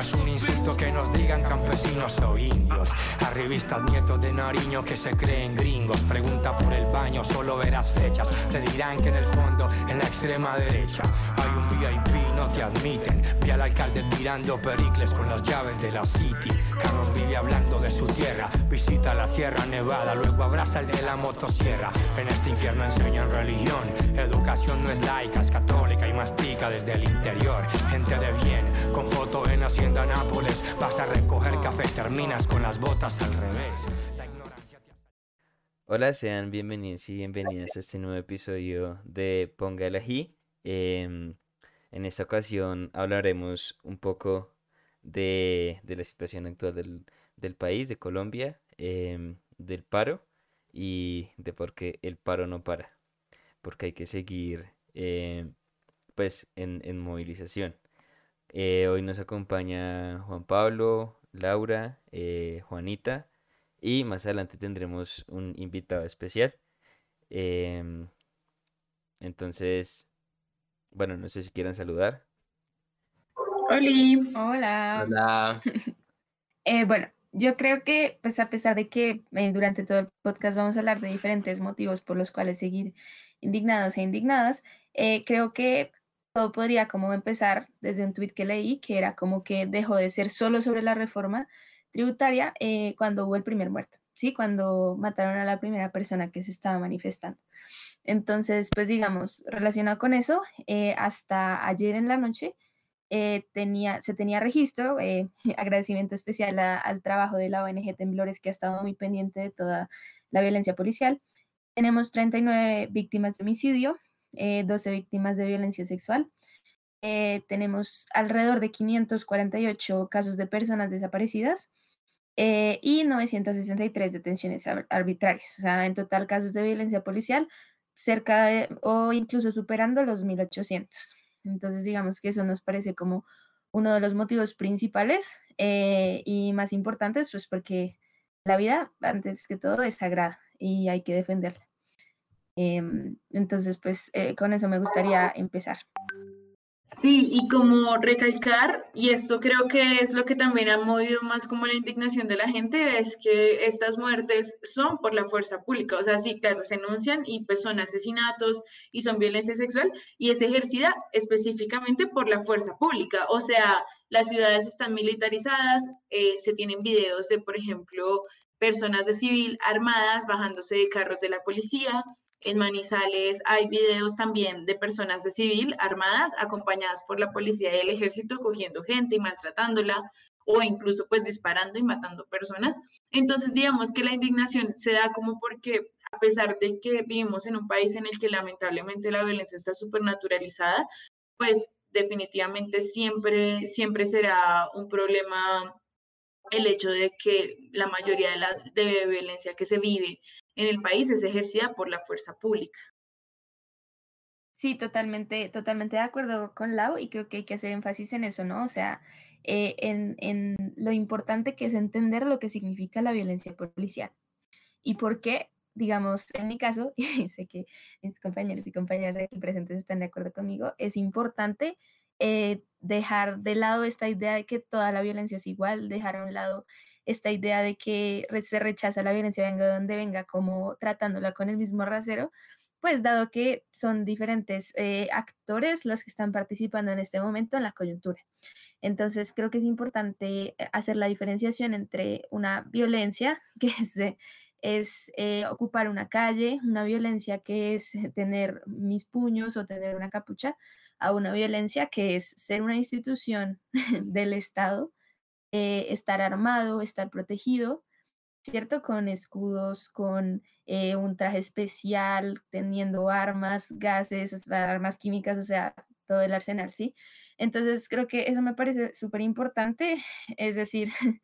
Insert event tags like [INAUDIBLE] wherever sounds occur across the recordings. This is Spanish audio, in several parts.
Es un insulto que nos digan campesinos o indios. A revistas nietos de Nariño que se creen gringos. Pregunta por el baño, solo verás flechas. Te dirán que en el fondo, en la extrema derecha, hay un VIP, no te admiten. Vi al alcalde tirando pericles con las llaves de la City. Carlos vive hablando de su tierra. Visita la Sierra Nevada, luego abraza el de la motosierra. En este infierno enseñan religión. Educación no es laica, es católica y mastica desde el interior. Gente de bien, con foto en Hacienda Nápoles. Vas a recoger café, terminas con las botas al revés. Hola, sean bienvenidos y bienvenidas a este nuevo episodio de Ponga el Ají. Em, en esta ocasión hablaremos un poco de, la situación actual del, país, de Colombia, em, del paro y de por qué el paro no para. Porque hay que seguir em, pues en, movilización. Eh, hoy nos acompaña Juan Pablo, Laura, eh, Juanita y más adelante tendremos un invitado especial. Em, entonces, bueno, no sé si quieran saludar. Hola. Hola. Hola. [LAUGHS] Eh, bueno, yo creo que, pues a pesar de que eh, durante todo el podcast vamos a hablar de diferentes motivos por los cuales seguir indignados e indignadas, eh, creo que todo podría como empezar desde un tweet que leí, que era como que dejó de ser solo sobre la reforma tributaria cuando hubo el primer muerto, ¿sí? Cuando mataron a la primera persona que se estaba manifestando. Entonces, pues digamos, relacionado con eso, hasta ayer en la noche, eh, tenía, se tenía registro, eh, [LAUGHS] agradecimiento especial al trabajo de la ONG Temblores que ha estado muy pendiente de toda la violencia policial. Tenemos 39 víctimas de homicidio, 12 eh, víctimas de violencia sexual. tenemos alrededor de 548 casos de personas desaparecidas y 963 detenciones arbitrarias. O sea, en total casos de violencia policial cerca o incluso superando los 1800. Entonces, digamos que eso nos parece como uno de los motivos principales eh, y más importantes, pues porque la vida, antes que todo, es sagrada y hay que defenderla. Em, entonces, pues eh, con eso me gustaría empezar. Sí, y como recalcar, y esto creo que es lo que también ha movido más como la indignación de la gente, es que estas muertes son por la fuerza pública. O sea, sí, claro, se enuncian y pues son asesinatos y son violencia sexual y es ejercida específicamente por la fuerza pública. O sea, las ciudades están militarizadas, eh, se tienen videos de, por ejemplo, personas de civil armadas bajándose de carros de la policía, en Manizales hay videos también de personas de civil armadas acompañadas por la policía y el ejército cogiendo gente y maltratándola o incluso pues disparando y matando personas. Entonces digamos que la indignación se da como porque a pesar de que vivimos en un país en el que lamentablemente la violencia está supernaturalizada, pues definitivamente siempre, siempre será un problema el hecho de que la mayoría de la de violencia que se vive en el país es ejercida por la fuerza pública. Sí, totalmente, totalmente de acuerdo con Lau y creo que hay que hacer énfasis en eso, ¿no? O sea, eh, en, en, lo importante que es entender lo que significa la violencia policial y por qué, digamos, en mi caso, [LAUGHS] y sé que mis compañeros y compañeras aquí presentes están de acuerdo conmigo, es importante eh, dejar de lado esta idea de que toda la violencia es igual, dejar a un lado esta idea de que se rechaza la violencia venga de donde venga, como tratándola con el mismo rasero, pues dado que son diferentes eh, actores los que están participando en este momento en la coyuntura. Entonces creo que es importante eh, hacer la diferenciación entre una violencia [LAUGHS] que es, es eh, ocupar una calle, una violencia que es [LAUGHS] tener mis puños o tener una capucha, a una violencia que es ser una institución [LAUGHS] del Estado eh, estar armado, estar protegido, ¿cierto? Con escudos, con eh, un traje especial, teniendo armas, gases, armas químicas, o sea, todo el arsenal, ¿sí? Entonces, creo que eso me parece súper importante, [LAUGHS] es decir, [LAUGHS]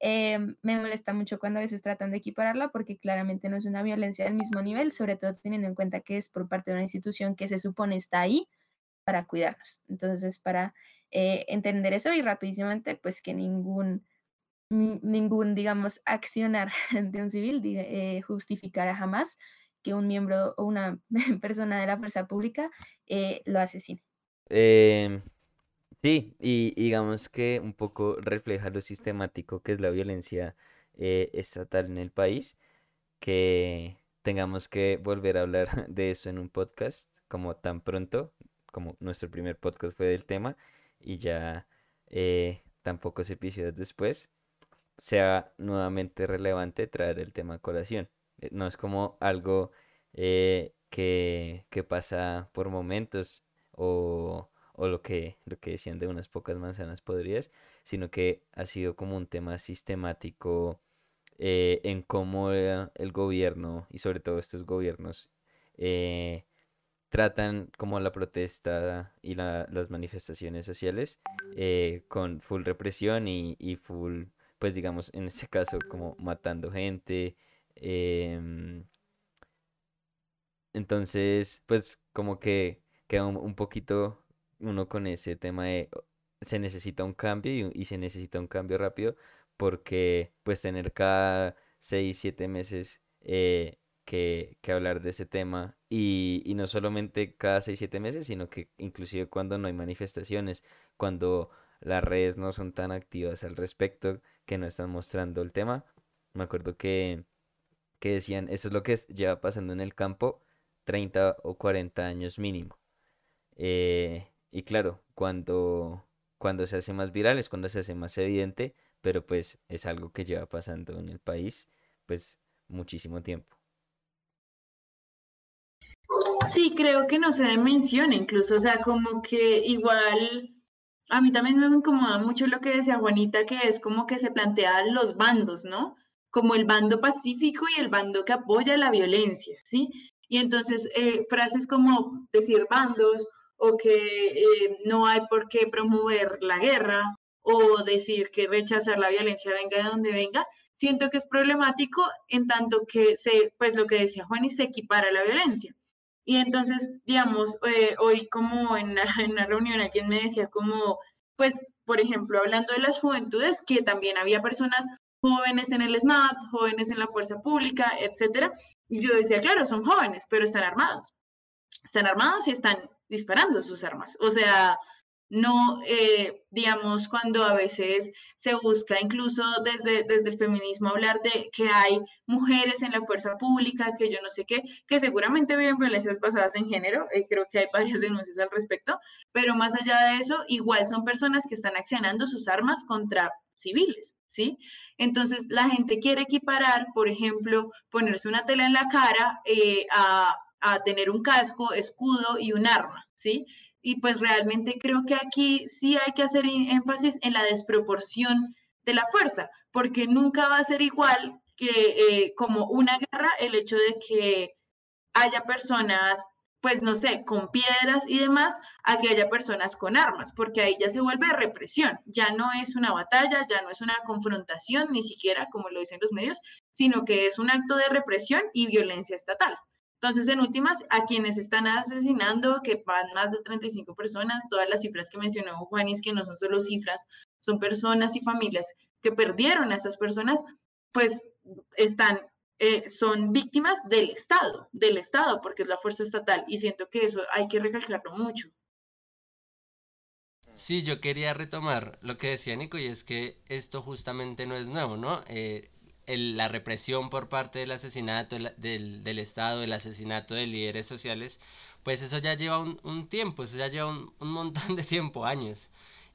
em, me molesta mucho cuando a veces tratan de equipararla porque claramente no es una violencia del mismo nivel, sobre todo teniendo en cuenta que es por parte de una institución que se supone está ahí para cuidarnos. Entonces, para eh, entender eso y rapidísimamente, pues que ningún, ningún, digamos, accionar [LAUGHS] de un civil eh, justificará jamás que un miembro o una [LAUGHS] persona de la fuerza pública eh, lo asesine. Em, Sí, y digamos que un poco refleja lo sistemático que es la violencia eh, estatal en el país, que tengamos que volver a hablar [LAUGHS] de eso en un podcast como tan pronto, como nuestro primer podcast fue del tema, y ya eh, tan pocos episodios después, sea nuevamente relevante traer el tema a colación. Eh, no es como algo eh, que, que pasa por momentos o o lo que, lo que decían de unas pocas manzanas podrías, sino que ha sido como un tema sistemático eh, en cómo el gobierno y sobre todo estos gobiernos eh, tratan como la protesta y las manifestaciones sociales con full represión y, y, full, pues digamos, en este caso como matando gente. Em, entonces, pues como que queda un poquito uno con ese tema de se necesita un cambio y, se necesita un cambio rápido porque pues tener cada 6, 7 meses eh, que, que, hablar de ese tema y, y no solamente cada 6, 7 meses, sino que inclusive cuando no hay manifestaciones, cuando las redes no son tan activas al respecto, que no están mostrando el tema. Me acuerdo que, que decían, eso es lo que lleva pasando en el campo 30 o 40 años mínimo. Eh, y claro, cuando, cuando se hace más viral es cuando se hace más evidente, pero pues es algo que lleva pasando en el país pues muchísimo tiempo. Sí, creo que no se menciona incluso, o sea, como que igual a mí también me incomoda mucho lo que decía Juanita, que es como que se plantean los bandos, ¿no? Como el bando pacífico y el bando que apoya la violencia, ¿sí? Y entonces eh, frases como decir bandos o que eh, no hay por qué promover la guerra o decir que rechazar la violencia venga de donde venga, siento que es problemático en tanto que se, pues lo que decía Juan, y se equipara la violencia. Y entonces, digamos, eh, hoy como en, [LAUGHS] en una reunión alguien me decía como, pues, por ejemplo, hablando de las juventudes, que también había personas jóvenes en el SMAT, jóvenes en la fuerza pública, etcétera. Y yo decía, claro, son jóvenes, pero están armados. Están armados y están disparando sus armas. O sea, no, eh, digamos, cuando a veces se busca incluso desde, desde el feminismo hablar de que hay mujeres en la fuerza pública, que yo no sé qué, que seguramente viven violencias basadas en género, eh, creo que hay varias denuncias al respecto, pero más allá de eso, igual son personas que están accionando sus armas contra civiles, ¿sí? Entonces, la gente quiere equiparar, por ejemplo, ponerse una tela en la cara eh, a a tener un casco, escudo y un arma, ¿sí? Y pues realmente creo que aquí sí hay que hacer énfasis en la desproporción de la fuerza, porque nunca va a ser igual que eh, como una guerra el hecho de que haya personas, pues no sé, con piedras y demás, a que haya personas con armas, porque ahí ya se vuelve represión, ya no es una batalla, ya no es una confrontación, ni siquiera como lo dicen los medios, sino que es un acto de represión y violencia estatal. Entonces, en últimas, a quienes están asesinando, que van más de 35 personas, todas las cifras que mencionó Juanis, que no son solo cifras, son personas y familias que perdieron a estas personas, pues están, eh, son víctimas del Estado, del Estado, porque es la fuerza estatal, y siento que eso hay que recalcarlo mucho. Sí, yo quería retomar lo que decía Nico, y es que esto justamente no es nuevo, ¿no? Eh, la represión por parte del asesinato del, del, Estado, el asesinato de líderes sociales, pues eso ya lleva un, tiempo, eso ya lleva un, un, montón de tiempo, años.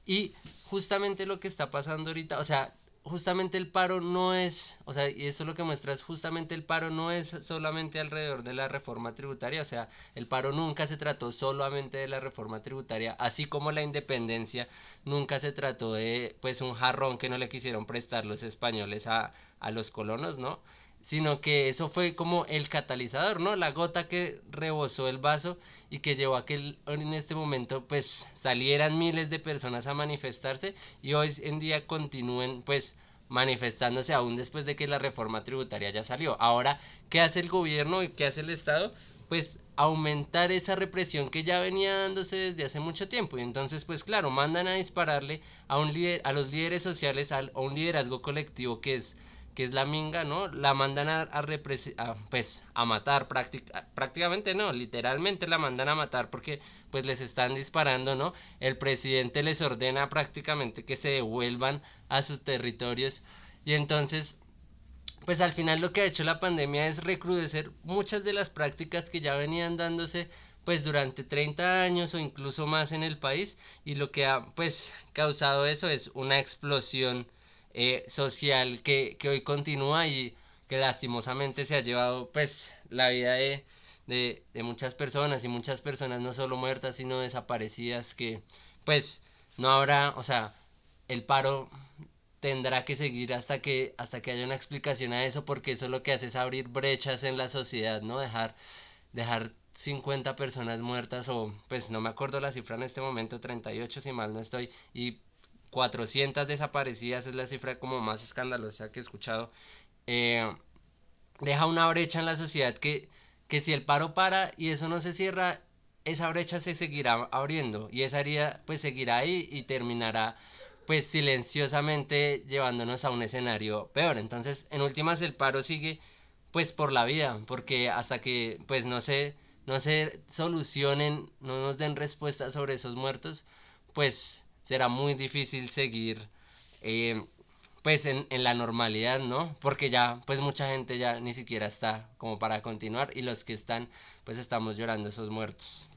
Y justamente lo que está pasando ahorita, o sea, justamente el paro no es, o sea, y eso lo que muestra es justamente el paro no es solamente alrededor de la reforma tributaria, o sea, el paro nunca se trató solamente de la reforma tributaria, así como la independencia nunca se trató de pues un jarrón que no le quisieron prestar los españoles a, a los colonos, ¿no? Sino que eso fue como el catalizador, ¿no? La gota que rebosó el vaso y que llevó a que en este momento pues salieran miles de personas a manifestarse y hoy en día continúen pues manifestándose aún después de que la reforma tributaria ya salió. Ahora, ¿qué hace el gobierno y qué hace el Estado? Pues aumentar esa represión que ya venía dándose desde hace mucho tiempo. Y entonces, pues claro, mandan a dispararle a, un a los líderes sociales, a un liderazgo colectivo que es que es la minga, ¿no? La mandan a, a, pues, a matar prácticamente, no, literalmente la mandan a matar porque pues les están disparando, ¿no? El presidente les ordena prácticamente que se devuelvan a sus territorios y entonces pues al final lo que ha hecho la pandemia es recrudecer muchas de las prácticas que ya venían dándose pues durante 30 años o incluso más en el país y lo que ha pues causado eso es una explosión eh, social que, que, hoy continúa y que lastimosamente se ha llevado pues la vida de, de, muchas personas y muchas personas no solo muertas sino desaparecidas que pues no habrá, o sea, el paro tendrá que seguir hasta que hasta que haya una explicación a eso porque eso lo que hace es abrir brechas en la sociedad, ¿no? Dejar dejar 50 personas muertas o pues no me acuerdo la cifra en este momento, 38 si mal no estoy y 400 desaparecidas es la cifra como más escandalosa que he escuchado, eh, deja una brecha en la sociedad que, que si el paro para y eso no se cierra, esa brecha se seguirá abriendo y esa herida pues seguirá ahí y terminará pues silenciosamente llevándonos a un escenario peor. Entonces, en últimas el paro sigue pues por la vida, porque hasta que pues no se no se solucionen, no nos den respuesta sobre esos muertos, pues será muy difícil seguir eh, pues en, en, la normalidad, ¿no? Porque ya pues mucha gente ya ni siquiera está como para continuar y los que están pues estamos llorando esos muertos.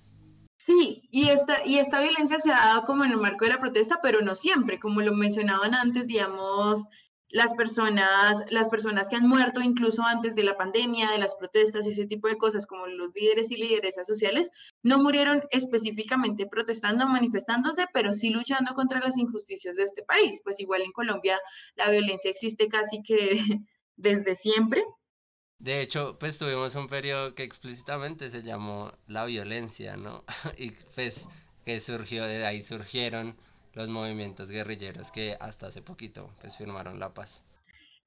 Sí, y esta, y esta violencia se ha dado como en el marco de la protesta, pero no siempre, como lo mencionaban antes, digamos, las personas, las personas que han muerto incluso antes de la pandemia, de las protestas, ese tipo de cosas, como los líderes y lideresas sociales, no murieron específicamente protestando manifestándose, pero sí luchando contra las injusticias de este país. Pues igual en Colombia la violencia existe casi que [LAUGHS] desde siempre. De hecho, pues tuvimos un periodo que explícitamente se llamó la violencia, ¿no? [LAUGHS] y pues que surgió, de ahí surgieron los movimientos guerrilleros que hasta hace poquito pues firmaron la paz.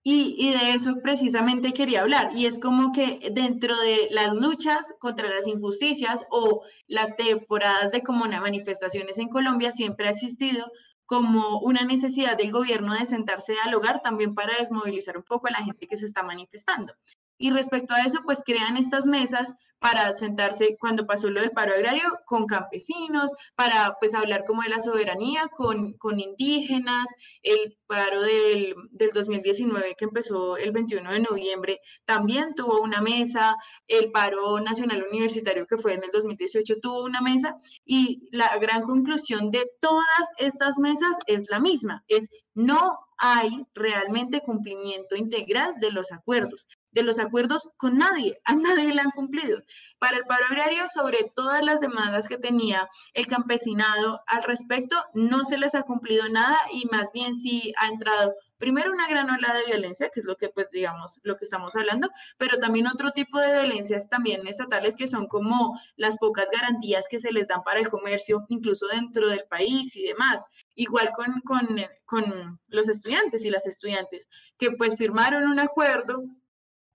Y, y, de eso precisamente quería hablar, y es como que dentro de las luchas contra las injusticias o las temporadas de como manifestaciones en Colombia siempre ha existido como una necesidad del gobierno de sentarse al hogar también para desmovilizar un poco a la gente que se está manifestando. Y respecto a eso, pues crean estas mesas para sentarse cuando pasó lo del paro agrario con campesinos, para pues hablar como de la soberanía con, con indígenas, el paro del, del 2019 que empezó el 21 de noviembre también tuvo una mesa, el paro nacional universitario que fue en el 2018 tuvo una mesa. Y la gran conclusión de todas estas mesas es la misma, es no hay realmente cumplimiento integral de los acuerdos de los acuerdos con nadie, a nadie le han cumplido. Para el paro agrario, sobre todas las demandas que tenía el campesinado al respecto, no se les ha cumplido nada y más bien sí ha entrado primero una gran ola de violencia, que es lo que pues digamos lo que estamos hablando, pero también otro tipo de violencias también estatales que son como las pocas garantías que se les dan para el comercio, incluso dentro del país y demás. Igual con, con, con los estudiantes y las estudiantes, que pues firmaron un acuerdo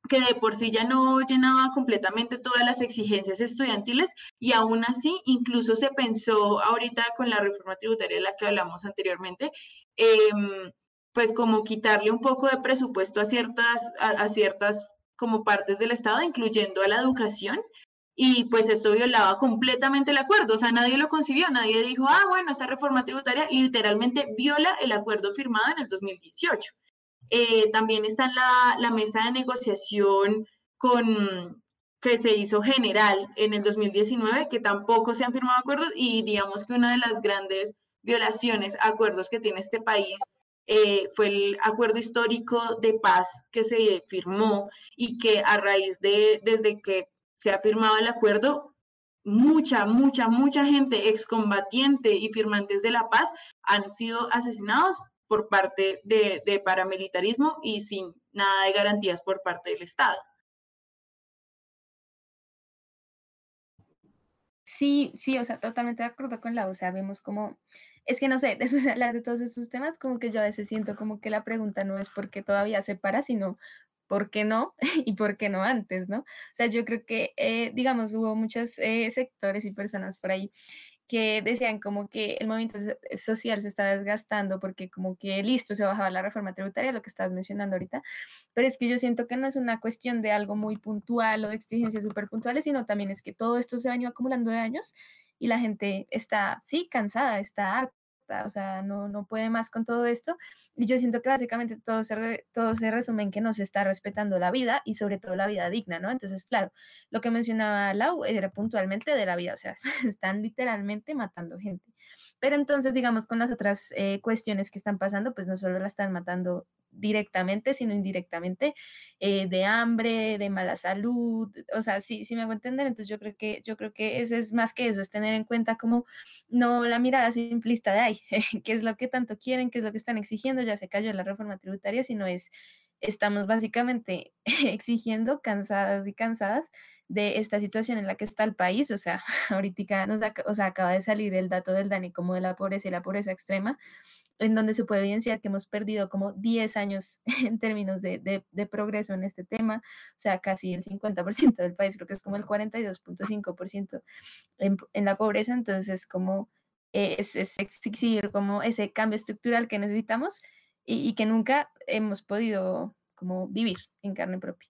que de por sí ya no llenaba completamente todas las exigencias estudiantiles y aún así incluso se pensó ahorita con la reforma tributaria de la que hablamos anteriormente, em, pues como quitarle un poco de presupuesto a ciertas, a, ciertas como partes del Estado, incluyendo a la educación, y pues esto violaba completamente el acuerdo, o sea, nadie lo consiguió, nadie dijo, ah, bueno, esta reforma tributaria literalmente viola el acuerdo firmado en el 2018. Eh, también está la, mesa de negociación con, que se hizo general en el 2019, que tampoco se han firmado acuerdos y digamos que una de las grandes violaciones acuerdos que tiene este país eh, fue el acuerdo histórico de paz que se firmó y que a raíz de, desde que se ha firmado el acuerdo, mucha, mucha, mucha gente excombatiente y firmantes de la paz han sido asesinados por parte de, paramilitarismo y sin nada de garantías por parte del Estado. Sí, sí, o sea, totalmente de acuerdo con la, o sea, vemos como, es que no sé, [LAUGHS] después de hablar de todos estos temas, como que yo a veces siento como que la pregunta no es por qué todavía se para, sino por qué no [LAUGHS] y por qué no antes, ¿no? O sea, yo creo que, eh, digamos, hubo muchos eh, sectores y personas por ahí que decían como que el movimiento social se estaba desgastando porque como que listo, se bajaba la reforma tributaria, lo que estabas mencionando ahorita, pero es que yo siento que no es una cuestión de algo muy puntual o de exigencias súper puntuales, sino también es que todo esto se ha venido acumulando de años y la gente está, sí, cansada, está harta o sea, no, no puede más con todo esto. Y yo siento que básicamente todo se, todo se resume en que no se está respetando la vida y sobre todo la vida digna, ¿no? Entonces, claro, lo que mencionaba Lau era puntualmente de la vida, o sea, [LAUGHS] están literalmente matando gente. Pero entonces, digamos, con las otras eh, cuestiones que están pasando, pues no solo la están matando directamente, sino indirectamente, eh, de hambre, de mala salud, o sea, sí, sí me hago entender, entonces yo creo que, yo creo que eso es más que eso, es tener en cuenta como no la mirada simplista de, ay, [LAUGHS] qué es lo que tanto quieren, qué es lo que están exigiendo, ya se cayó la reforma tributaria, sino es, estamos básicamente [LAUGHS] exigiendo, cansadas y cansadas, de esta situación en la que está el país, o sea, [LAUGHS] ahorita nos o sea, acaba de salir el dato del DANI como de la pobreza y la pobreza extrema, en donde se puede evidenciar que hemos perdido como 10 años [LAUGHS] en términos de, de, progreso en este tema, o sea, casi el 50% del país, creo que es como el 42.5% en, en la pobreza, entonces como es, es, exigir como ese cambio estructural que necesitamos y, y que nunca hemos podido como vivir en carne propia.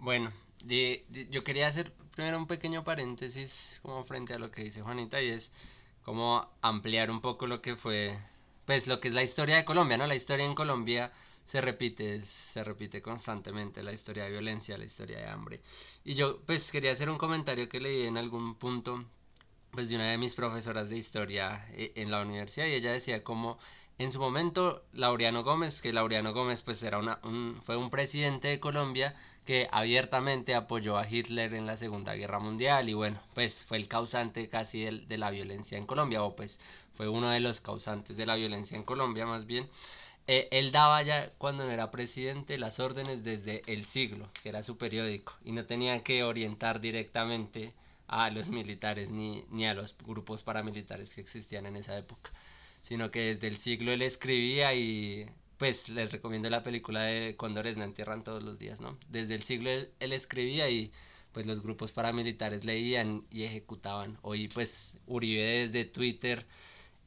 Bueno, de, yo quería hacer primero un pequeño paréntesis como frente a lo que dice Juanita y es como ampliar un poco lo que fue, pues lo que es la historia de Colombia, ¿no? La historia en Colombia se repite, se repite constantemente, la historia de violencia, la historia de hambre. Y yo pues quería hacer un comentario que leí en algún punto, pues de una de mis profesoras de historia eh, en la universidad y ella decía como en su momento Laureano Gómez, que Laureano Gómez pues era una, un, fue un presidente de Colombia que abiertamente apoyó a Hitler en la Segunda Guerra Mundial y bueno, pues fue el causante casi de, de la violencia en Colombia, o pues fue uno de los causantes de la violencia en Colombia más bien. Eh, él daba ya cuando no era presidente las órdenes desde El Siglo, que era su periódico, y no tenía que orientar directamente a los militares ni, ni a los grupos paramilitares que existían en esa época, sino que desde El Siglo él escribía y pues les recomiendo la película de Condores no entierran todos los días, ¿no? Desde el siglo él, escribía y pues los grupos paramilitares leían y ejecutaban. Hoy pues Uribe desde Twitter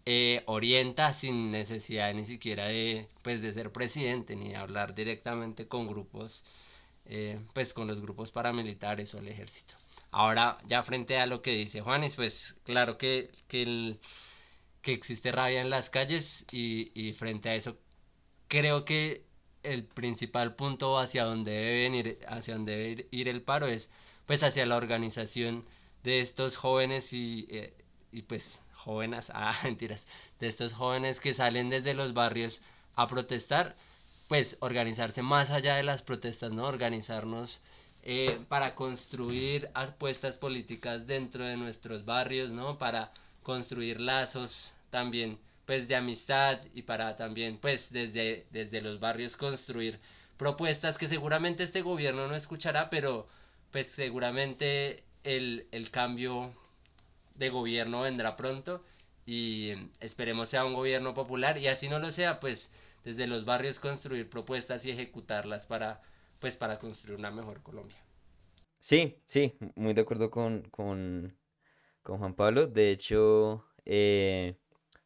eh, orienta sin necesidad ni siquiera de pues de ser presidente ni de hablar directamente con grupos eh, pues con los grupos paramilitares o el ejército. Ahora ya frente a lo que dice Juanes pues claro que, que, que existe rabia en las calles y, y frente a eso creo que el principal punto hacia donde debe ir, hacia donde debe ir el paro es pues hacia la organización de estos jóvenes y, eh, y pues jóvenes, [LAUGHS] ah, mentiras, de estos jóvenes que salen desde los barrios a protestar, pues organizarse más allá de las protestas, ¿no? Organizarnos eh, para construir apuestas políticas dentro de nuestros barrios, ¿no? Para construir lazos también pues de amistad y para también pues desde, desde los barrios construir propuestas que seguramente este gobierno no escuchará, pero pues seguramente el, el cambio de gobierno vendrá pronto y esperemos sea un gobierno popular y así no lo sea, pues desde los barrios construir propuestas y ejecutarlas para pues para construir una mejor Colombia. Sí, sí, muy de acuerdo con, con, con Juan Pablo. De hecho, eh,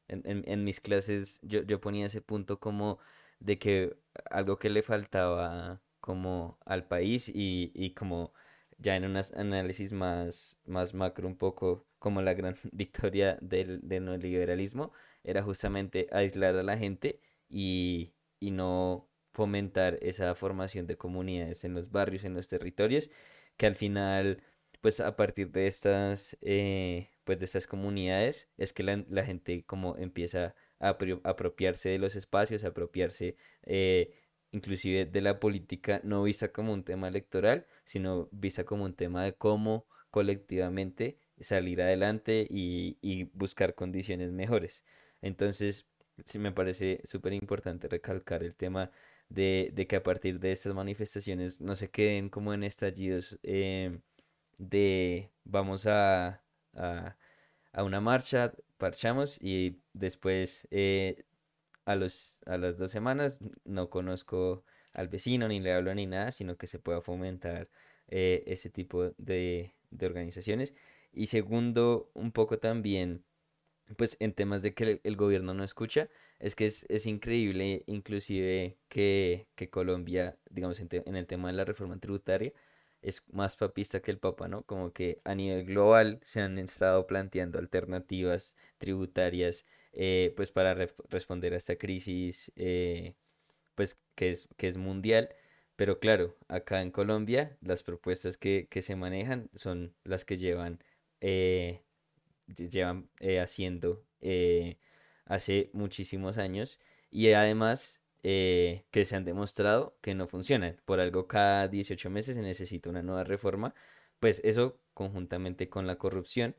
en, mis clases yo, yo ponía ese punto como de que algo que le faltaba como al país y, y como ya en un análisis más, más macro un poco como la gran [LAUGHS] victoria del, del neoliberalismo era justamente aislar a la gente y, y no fomentar esa formación de comunidades en los barrios, en los territorios, que al final, pues a partir de estas eh, pues de estas comunidades es que la, gente como empieza a apropiarse de los espacios, a apropiarse eh, inclusive de la política no vista como un tema electoral, sino vista como un tema de cómo colectivamente salir adelante y, buscar condiciones mejores. Entonces, sí me parece súper importante recalcar el tema de, que a partir de estas manifestaciones no se queden como en estallidos eh, de vamos a a, una marcha, parchamos y después eh, a, los, a las dos semanas no conozco al vecino ni le hablo ni nada, sino que se pueda fomentar eh, ese tipo de, organizaciones. Y segundo, un poco también, pues en temas de que el, gobierno no escucha, es que es, es increíble inclusive que, que Colombia, digamos, en, el tema de la reforma tributaria, es más papista que el Papa, ¿no? Como que a nivel global se han estado planteando alternativas tributarias, eh, pues para responder a esta crisis, eh, pues que es, que es mundial. Pero claro, acá en Colombia las propuestas que, que se manejan son las que llevan, eh, llevan haciendo hace muchísimos años y además que se han demostrado que no funcionan. Por algo cada 18 meses se necesita una nueva reforma, pues eso conjuntamente con la corrupción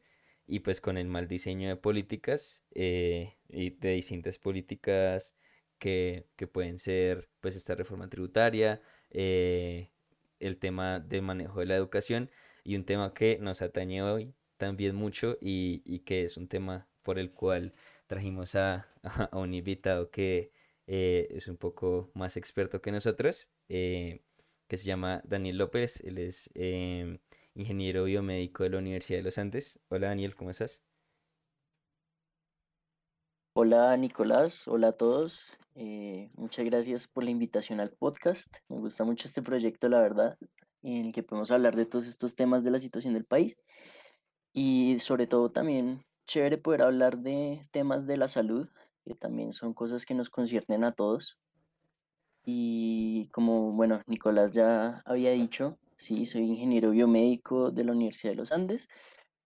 y pues con el mal diseño de políticas y de distintas políticas que, que pueden ser pues esta reforma tributaria, eh, el tema del manejo de la educación y un tema que nos atañe hoy también mucho y, que es un tema por el cual trajimos a, [LAUGHS] un invitado que eh, es un poco más experto que nosotros, eh, que se llama Daniel López, él es ingeniero biomédico de la Universidad de los Andes. Hola Daniel, ¿cómo estás? Hola Nicolás, hola a todos. Eh, muchas gracias por la invitación al podcast. Me gusta mucho este proyecto, la verdad, en el que podemos hablar de todos estos temas de la situación del país y sobre todo también chévere poder hablar de temas de la salud, que también son cosas que nos conciernen a todos. Y como, bueno, Nicolás ya había dicho, sí, soy ingeniero biomédico de la Universidad de los Andes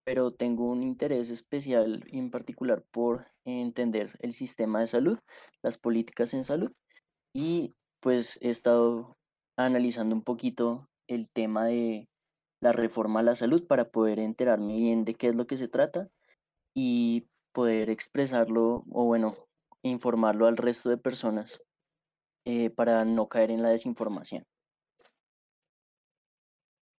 pero tengo un interés especial y en particular por entender el sistema de salud, las políticas en salud y pues he estado analizando un poquito el tema de la reforma a la salud para poder enterarme bien de qué es lo que se trata y poder expresarlo o bueno, informarlo al resto de personas eh, para no caer en la desinformación.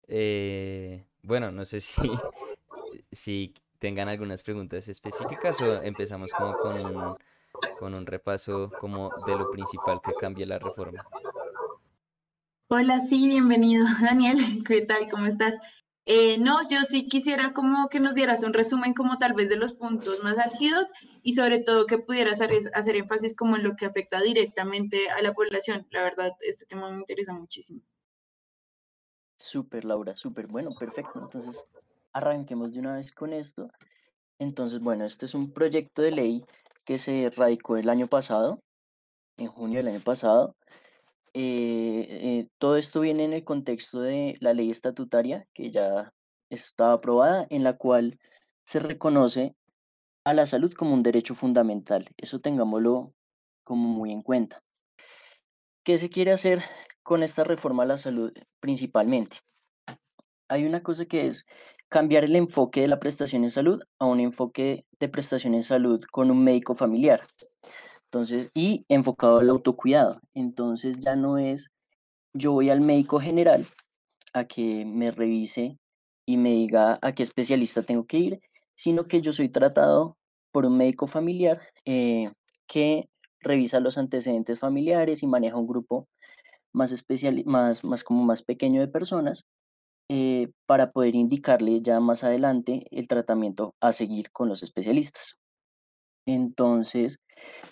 Eh, bueno, no sé si [LAUGHS] si tengan algunas preguntas específicas o empezamos como con un, con un repaso como de lo principal que cambia la reforma. Hola, sí, bienvenido [LAUGHS] Daniel, ¿qué tal? ¿Cómo estás? Eh, no, yo sí quisiera como que nos dieras un resumen como tal vez de los puntos más álgidos y sobre todo que pudieras hacer énfasis como en lo que afecta directamente a la población. La verdad, este tema me interesa muchísimo. Súper, Laura, súper. Bueno, perfecto. Entonces, arranquemos de una vez con esto. Entonces, bueno, este es un proyecto de ley que se radicó el año pasado, en junio del año pasado. Eh, eh, todo esto viene en el contexto de la ley estatutaria que ya está aprobada, en la cual se reconoce a la salud como un derecho fundamental. Eso tengámoslo como muy en cuenta. ¿Qué se quiere hacer con esta reforma a la salud principalmente? Hay una cosa que es cambiar el enfoque de la prestación en salud a un enfoque de prestación en salud con un médico familiar. Entonces, y enfocado al autocuidado. Entonces ya no es yo voy al médico general a que me revise y me diga a qué especialista tengo que ir, sino que yo soy tratado por un médico familiar eh, que revisa los antecedentes familiares y maneja un grupo más especial, más, más como más pequeño de personas eh, para poder indicarle ya más adelante el tratamiento a seguir con los especialistas. Entonces,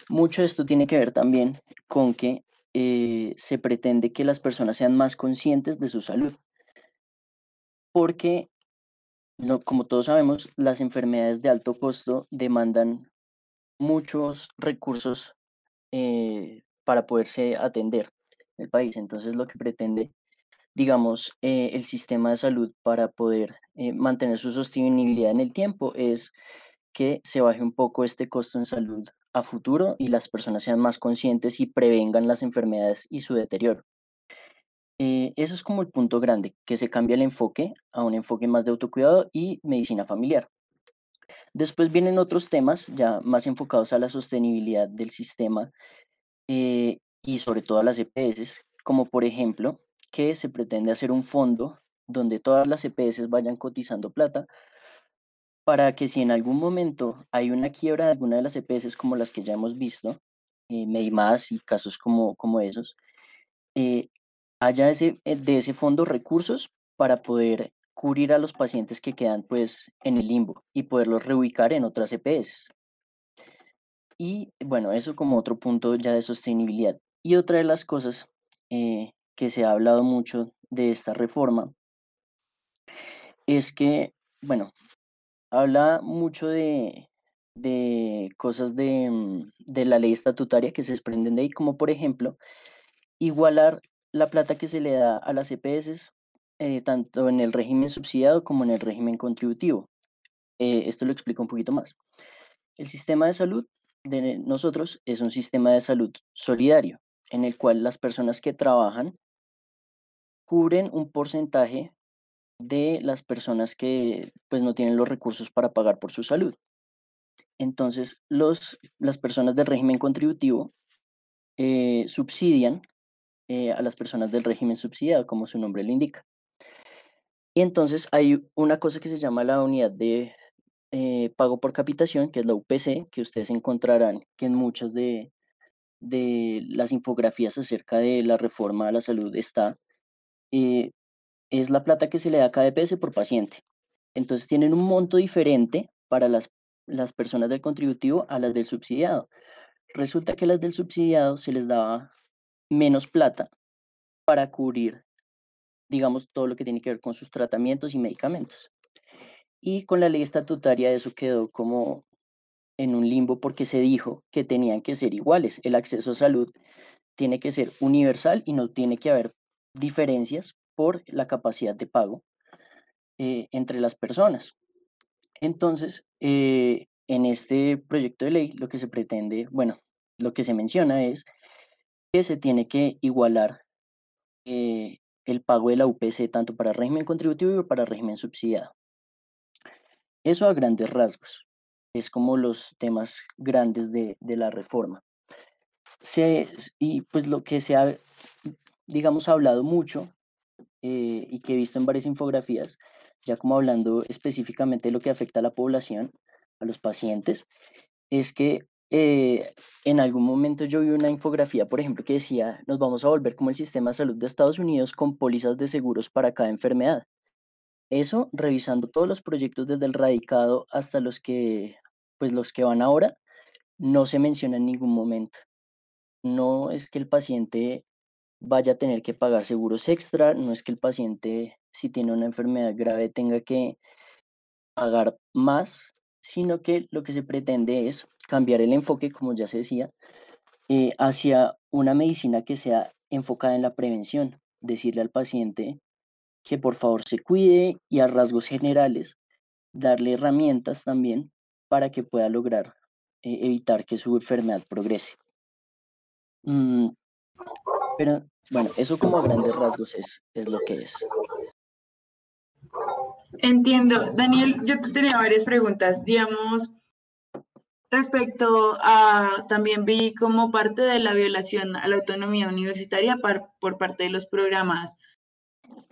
mucho de esto tiene que ver también con que eh, se pretende que las personas sean más conscientes de su salud, porque, como todos sabemos, las enfermedades de alto costo demandan muchos recursos eh, para poderse atender en el país. Entonces, lo que pretende digamos, eh, el sistema de salud para poder mantener su sostenibilidad en el tiempo es que se baje un poco este costo en salud a futuro y las personas sean más conscientes y prevengan las enfermedades y su deterioro. Eh, eso es como el punto grande, que se cambia el enfoque a un enfoque más de autocuidado y medicina familiar. Después vienen otros temas ya más enfocados a la sostenibilidad del sistema y sobre todo a las EPS, como por ejemplo que se pretende hacer un fondo donde todas las EPS vayan cotizando plata para que si en algún momento hay una quiebra de alguna de las EPS como las que ya hemos visto, eh, Medimás y casos como, como esos, eh, haya ese, eh, de ese fondo recursos para poder cubrir a los pacientes que quedan pues en el limbo y poderlos reubicar en otras EPS. Y bueno, eso como otro punto ya de sostenibilidad. Y otra de las cosas eh, que se ha hablado mucho de esta reforma es que, bueno, habla mucho de, de cosas de, mm, de la ley estatutaria que se desprenden de ahí, como por ejemplo, igualar la plata que se le da a las EPS, eh, tanto en el régimen subsidiado como en el régimen contributivo. Eh, esto lo explico un poquito más. El sistema de salud de nosotros es un sistema de salud solidario, en el cual las personas que trabajan cubren un porcentaje de las personas que pues no tienen los recursos para pagar por su salud. Entonces, los, las personas del régimen contributivo eh, subsidian eh, a las personas del régimen subsidiado, como su nombre lo indica. Y entonces hay una cosa que se llama la unidad de eh, pago por capitación, que es la UPC, que ustedes encontrarán que en muchas de, de las infografías acerca de la reforma a la salud está, es la plata que se le da a cada EPS por paciente. Entonces tienen un monto diferente para las, las personas del contributivo a las del subsidiado. Resulta que las del subsidiado se les daba menos plata para cubrir, digamos, todo lo que tiene que ver con sus tratamientos y medicamentos. Y con la ley estatutaria eso quedó como en un limbo porque se dijo que tenían que ser iguales. El acceso a salud tiene que ser universal y no tiene que haber diferencias por la capacidad de pago eh, entre las personas. Entonces, eh, en este proyecto de ley lo que se pretende, bueno, lo que se menciona es que se tiene que igualar eh, el pago de la UPC tanto para régimen contributivo y para régimen subsidiado. Eso a grandes rasgos. Es como los temas grandes de, de la reforma. Se, y pues lo que se ha, digamos, hablado mucho eh, y que he visto en varias infografías, ya como hablando específicamente de lo que afecta a la población, a los pacientes, es que eh, en algún momento yo vi una infografía, por ejemplo, que decía, nos vamos a volver como el sistema de salud de Estados Unidos con pólizas de seguros para cada enfermedad. Eso, revisando todos los proyectos desde el radicado hasta los que, pues los que van ahora, no se menciona en ningún momento. No es que el paciente vaya a tener que pagar seguros extra, no es que el paciente, si tiene una enfermedad grave, tenga que pagar más, sino que lo que se pretende es cambiar el enfoque, como ya se decía, eh, hacia una medicina que sea enfocada en la prevención, decirle al paciente que por favor se cuide y a rasgos generales darle herramientas también para que pueda lograr eh, evitar que su enfermedad progrese. Mm, pero bueno, eso como grandes rasgos es, es lo que es. Entiendo. Daniel, yo tenía varias preguntas. Digamos, respecto a, también vi como parte de la violación a la autonomía universitaria por parte de los programas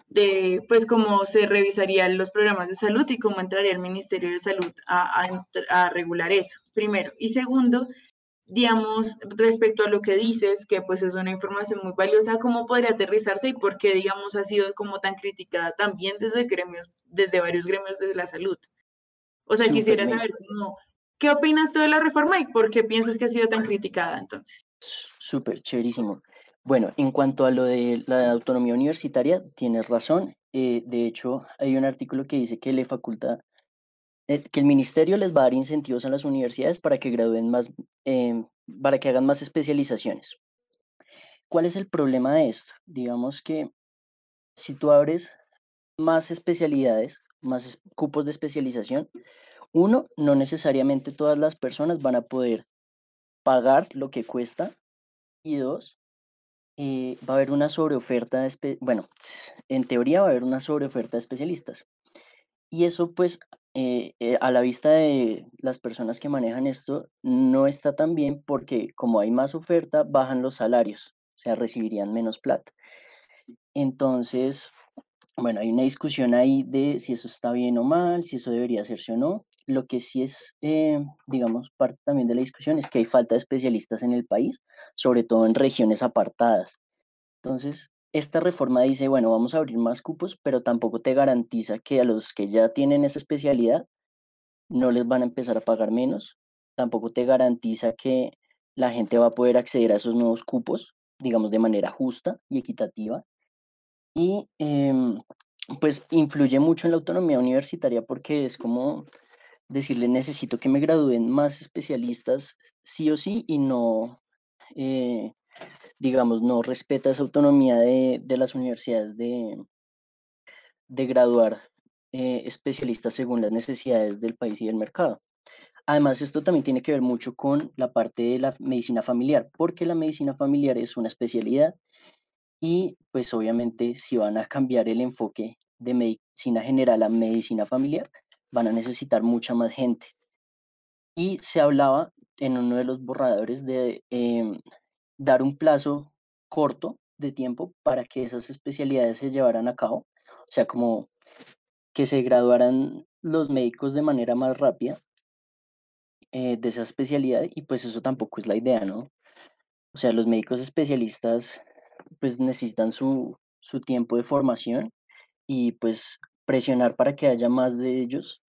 de, pues, cómo se revisarían los programas de salud y cómo entraría el Ministerio de Salud a, a regular eso, primero. Y segundo, digamos, respecto a lo que dices, que pues es una información muy valiosa, ¿cómo podría aterrizarse y por qué, digamos, ha sido como tan criticada también desde gremios, desde varios gremios de la salud? O sea, quisiera saber cómo, ¿qué opinas tú de la reforma y por qué piensas que ha sido tan criticada entonces? Súper, chéverísimo. Bueno, en cuanto a lo de la autonomía universitaria, tienes razón. Eh, de hecho, hay un artículo que dice que le faculta que el ministerio les va a dar incentivos a las universidades para que gradúen más, em, para que hagan más especializaciones. ¿Cuál es el problema de esto? Digamos que si tú abres más especialidades, más cupos de especialización, uno, no necesariamente todas las personas van a poder pagar lo que cuesta y dos, eh, va a haber una sobreoferta, de bueno, en teoría va a haber una sobreoferta de especialistas. Y eso pues eh, eh, a la vista de las personas que manejan esto, no está tan bien porque como hay más oferta, bajan los salarios, o sea, recibirían menos plata. Entonces, bueno, hay una discusión ahí de si eso está bien o mal, si eso debería hacerse o no. Lo que sí es, eh, digamos, parte también de la discusión es que hay falta de especialistas en el país, sobre todo en regiones apartadas. Entonces, esta reforma dice, bueno, vamos a abrir más cupos, pero tampoco te garantiza que a los que ya tienen esa especialidad no les van a empezar a pagar menos, tampoco te garantiza que la gente va a poder acceder a esos nuevos cupos, digamos, de manera justa y equitativa. Y em, pues influye mucho en la autonomía universitaria porque es como decirle, necesito que me gradúen más especialistas sí o sí y no, eh, digamos, no respeta esa autonomía de, de las universidades de, de graduar eh, especialistas según las necesidades del país y del mercado. Además, esto también tiene que ver mucho con la parte de la medicina familiar, porque la medicina familiar es una especialidad y pues obviamente si van a cambiar el enfoque de medicina general a medicina familiar, van a necesitar mucha más gente. Y se hablaba en uno de los borradores de em, dar un plazo corto de tiempo para que esas especialidades se llevaran a cabo, o sea, como que se graduaran los médicos de manera más rápida eh, de esa especialidad y pues eso tampoco es la idea, ¿no? O sea, los médicos especialistas pues necesitan su, su tiempo de formación y pues presionar para que haya más de ellos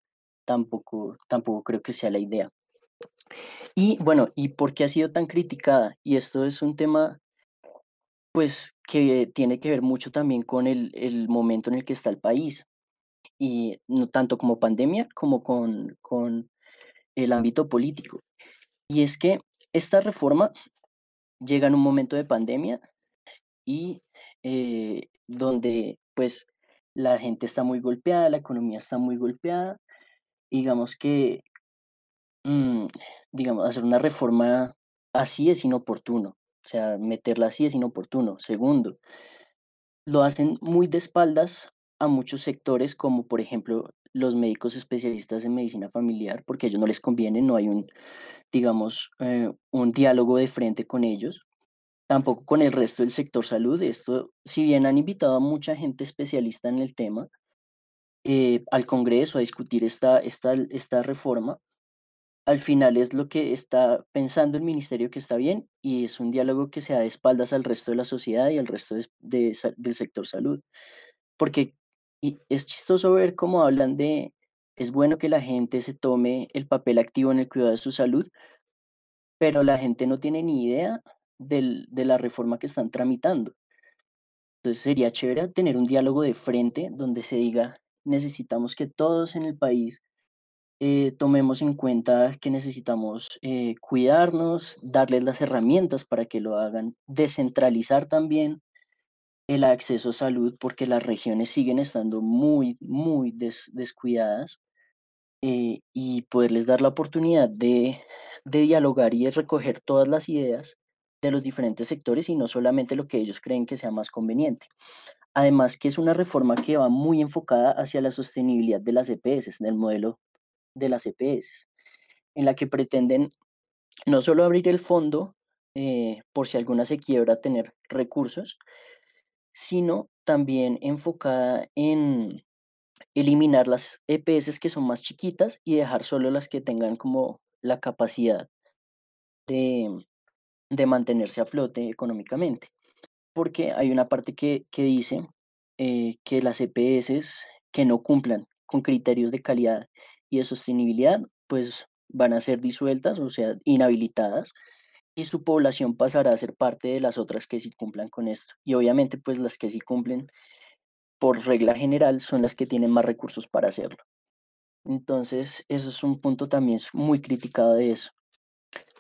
tampoco, tampoco creo que sea la idea. Y bueno, ¿y por qué ha sido tan criticada? Y esto es un tema pues que tiene que ver mucho también con el, el momento en el que está el país y no tanto como pandemia como con, con el ámbito político. Y es que esta reforma llega en un momento de pandemia y eh, donde pues la gente está muy golpeada, la economía está muy golpeada. Digamos que, mm, digamos, hacer una reforma así es inoportuno. O sea, meterla así es inoportuno. Segundo, lo hacen muy de espaldas a muchos sectores, como por ejemplo los médicos especialistas en medicina familiar, porque a ellos no les conviene, no hay un, digamos, eh, un diálogo de frente con ellos, tampoco con el resto del sector salud. Esto, si bien han invitado a mucha gente especialista en el tema eh, al Congreso a discutir esta, esta, esta reforma, al final es lo que está pensando el ministerio que está bien y es un diálogo que se da de espaldas al resto de la sociedad y al resto de, del sector salud. Porque es chistoso ver cómo hablan de, es bueno que la gente se tome el papel activo en el cuidado de su salud, pero la gente no tiene ni idea del, de la reforma que están tramitando. Entonces sería chévere tener un diálogo de frente donde se diga, necesitamos que todos en el país eh, tomemos en cuenta que necesitamos eh, cuidarnos, darles las herramientas para que lo hagan, descentralizar también el acceso a salud porque las regiones siguen estando muy, muy descuidadas eh, y poderles dar la oportunidad de, de dialogar y de recoger todas las ideas de los diferentes sectores y no solamente lo que ellos creen que sea más conveniente. Además que es una reforma que va muy enfocada hacia la sostenibilidad de las EPS, del modelo de las EPS, en la que pretenden no solo abrir el fondo eh, por si alguna se quiebra tener recursos, sino también enfocada en eliminar las EPS que son más chiquitas y dejar solo las que tengan como la capacidad de, de mantenerse a flote económicamente. Porque hay una parte que, que dice eh, que las EPS que no cumplan con criterios de calidad y de sostenibilidad, pues van a ser disueltas, o sea, inhabilitadas, y su población pasará a ser parte de las otras que sí cumplan con esto. Y obviamente, pues las que sí cumplen, por regla general, son las que tienen más recursos para hacerlo. Entonces, eso es un punto también muy criticado de eso.